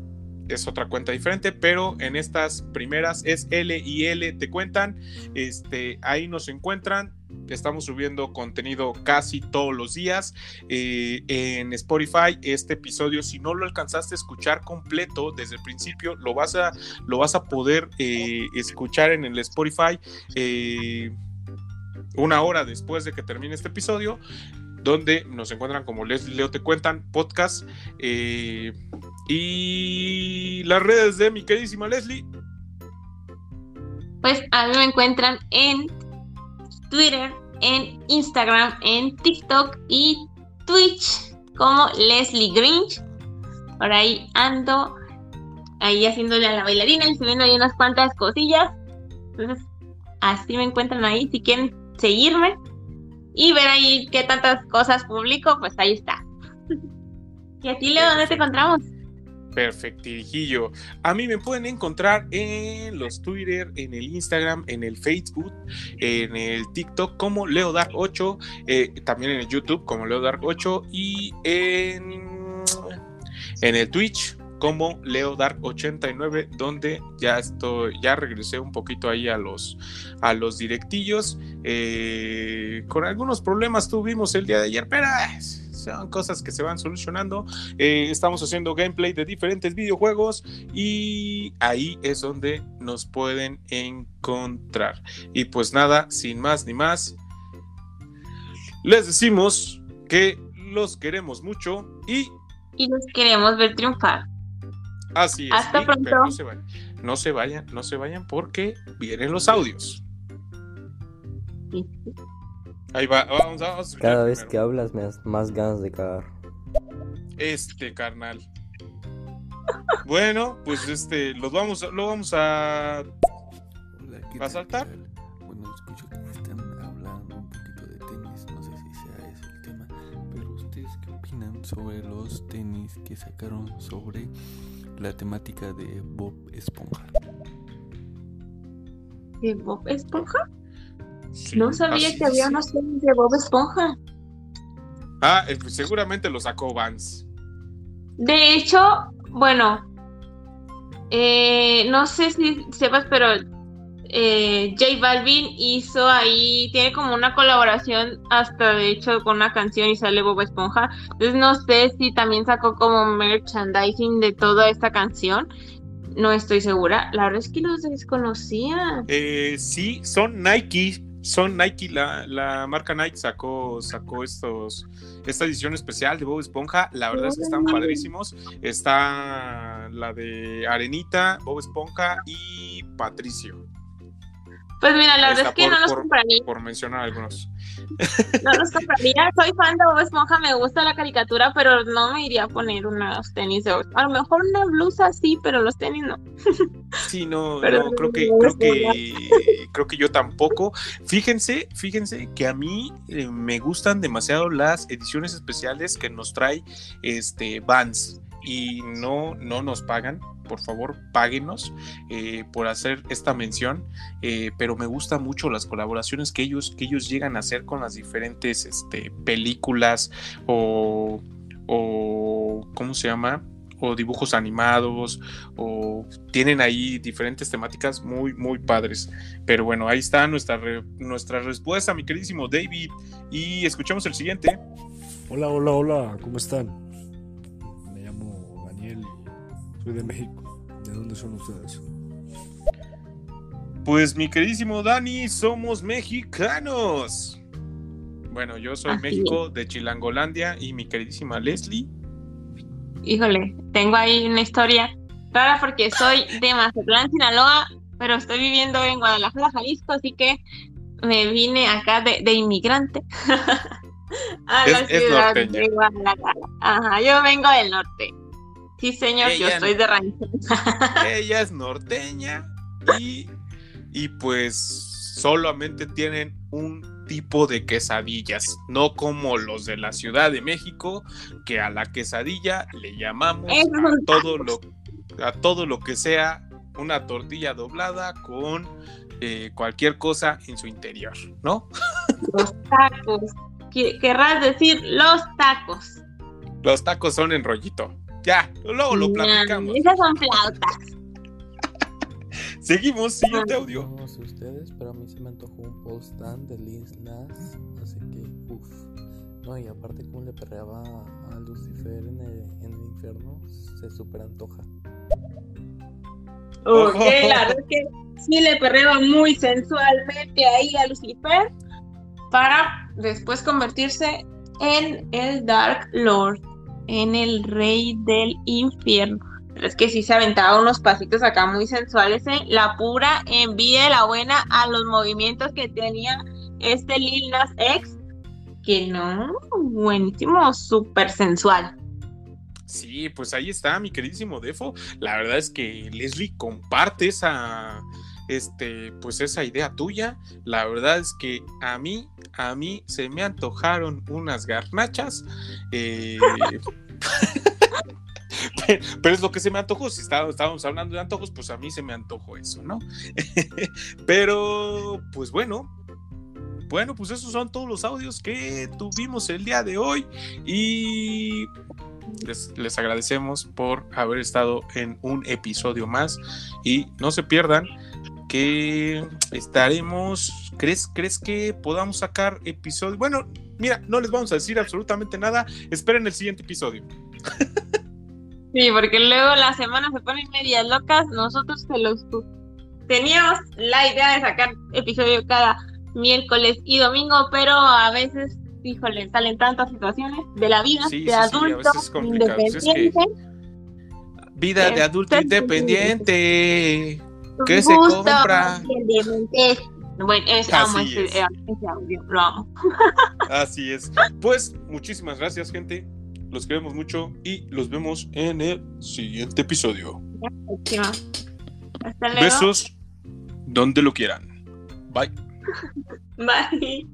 es otra cuenta diferente, pero en estas primeras es L y L te cuentan. Este, ahí nos encuentran. Estamos subiendo contenido casi todos los días eh, en Spotify. Este episodio, si no lo alcanzaste a escuchar completo desde el principio, lo vas a, lo vas a poder eh, escuchar en el Spotify eh, una hora después de que termine este episodio donde nos encuentran como Leslie Leo Te Cuentan, podcast. Y las redes de mi queridísima Leslie. Pues a mí me encuentran en Twitter, en Instagram, en TikTok y Twitch como Leslie Grinch. Por ahí ando, ahí haciéndole a la bailarina y subiendo ahí unas cuantas cosillas. Entonces, así me encuentran ahí. Si quieren seguirme, y ver ahí qué tantas cosas publico, pues ahí está. ¿Y a ti, Leo, dónde te encontramos? Perfectirijillo. A mí me pueden encontrar en los Twitter, en el Instagram, en el Facebook, en el TikTok como LeoDark8, eh, también en el YouTube como LeoDark8 y en, en el Twitch como Leo Dark 89 donde ya estoy ya regresé un poquito ahí a los a los directillos eh, con algunos problemas tuvimos el día de ayer pero eh, son cosas que se van solucionando eh, estamos haciendo gameplay de diferentes videojuegos y ahí es donde nos pueden encontrar y pues nada sin más ni más les decimos que los queremos mucho y y los queremos ver triunfar. Así es. Hasta pronto. no, se vayan, no se vayan, no se vayan porque vienen los audios. Ahí va, vamos, vamos. Cada vez que hablas me das más ganas de cagar. Este carnal. bueno, pues este, los vamos, lo vamos a, a saltar. Bueno, escucho que me están hablando un poquito de tenis, no sé si sea ese el tema, pero ustedes qué opinan sobre los tenis que sacaron sobre la temática de Bob Esponja. ¿De Bob Esponja? No sabía que había unos tenis de Bob Esponja. Ah, eh, pues seguramente lo sacó Vance. De hecho, bueno, eh, no sé si sepas, pero eh, J Balvin hizo ahí, tiene como una colaboración hasta de hecho con una canción y sale Bob Esponja. Entonces no sé si también sacó como merchandising de toda esta canción. No estoy segura. La verdad es que los desconocía. Eh, sí, son Nike. Son Nike, la, la, marca Nike sacó, sacó estos, esta edición especial de Bob Esponja. La verdad es que están padrísimos. Está la de Arenita, Bob Esponja y Patricio. Pues mira, la verdad es que por, no los por, compraría. Por mencionar algunos. No los compraría. Soy fan de Bob Esponja, me gusta la caricatura, pero no me iría a poner unos tenis de Bob. A lo mejor una blusa sí, pero los tenis no. Sí, no, Pero no, creo que, creo que, creo que yo tampoco. Fíjense, fíjense que a mí eh, me gustan demasiado las ediciones especiales que nos trae este Vans y no, no nos pagan. Por favor, páguenos eh, por hacer esta mención. Eh, pero me gustan mucho las colaboraciones que ellos, que ellos llegan a hacer con las diferentes este, películas o, o. ¿Cómo se llama? o dibujos animados o tienen ahí diferentes temáticas muy muy padres pero bueno ahí está nuestra nuestra respuesta mi queridísimo David y escuchamos el siguiente hola hola hola cómo están soy de México. De dónde son ustedes pues mi queridísimo Dani somos mexicanos. Bueno yo soy Así México de Chilangolandia y mi queridísima Leslie. Híjole, tengo ahí una historia rara porque soy de Mazatlán, Sinaloa, pero estoy viviendo en Guadalajara, Jalisco, así que me vine acá de, de inmigrante a la es ciudad de Guadalajara. Ajá, yo vengo del norte. Sí, señor, yo Ella- soy de rancho. ella es norteña y, y pues solamente tienen un tipo de quesadillas, no como los de la Ciudad de México, que a la quesadilla le llamamos a todo lo, a todo lo que sea una tortilla doblada con eh, cualquier cosa en su interior, ¿no? Los tacos. Querrás decir los tacos. Los tacos son en rollito. Ya, luego lo platicamos. esas son flautas. Seguimos, siguiente audio. No sé ustedes, pero a mí se me antojó un post stand de Lil Nas, así que, uff. No, y aparte como le perreaba a Lucifer en el, en el infierno, se super antoja. Ok, la verdad es que sí le perreaba muy sensualmente ahí a Lucifer para después convertirse en el Dark Lord, en el rey del infierno. Pero es que sí se aventaba unos pasitos acá muy sensuales, ¿eh? la pura envidia de la buena a los movimientos que tenía este Lil Nas X, que no, buenísimo, súper sensual. Sí, pues ahí está, mi queridísimo Defo. La verdad es que Leslie comparte esa, este, pues esa idea tuya. La verdad es que a mí, a mí se me antojaron unas garnachas. eh, pero, es lo que se me antojó. Si está- estábamos hablando de antojos, pues a mí se me antojó eso, ¿no? pero, pues bueno. Bueno, pues esos son todos los audios que tuvimos el día de hoy y les, les agradecemos por haber estado en un episodio más y no se pierdan que estaremos, ¿crees, crees que podamos sacar episodios? Bueno, mira, no les vamos a decir absolutamente nada, esperen el siguiente episodio. Sí, porque luego las semanas se ponen medias locas. Nosotros se los teníamos la idea de sacar episodio cada miércoles y domingo, pero a veces, híjole, salen tantas situaciones de la vida Sí, de sí, sí, adulto es que- independiente. Vida de adulto independiente que se compra. Bueno, es, Así es. Eh, Así es. Pues muchísimas gracias, gente. Los queremos mucho y los vemos en el siguiente episodio. Hasta luego. Besos donde lo quieran. Bye. Bye.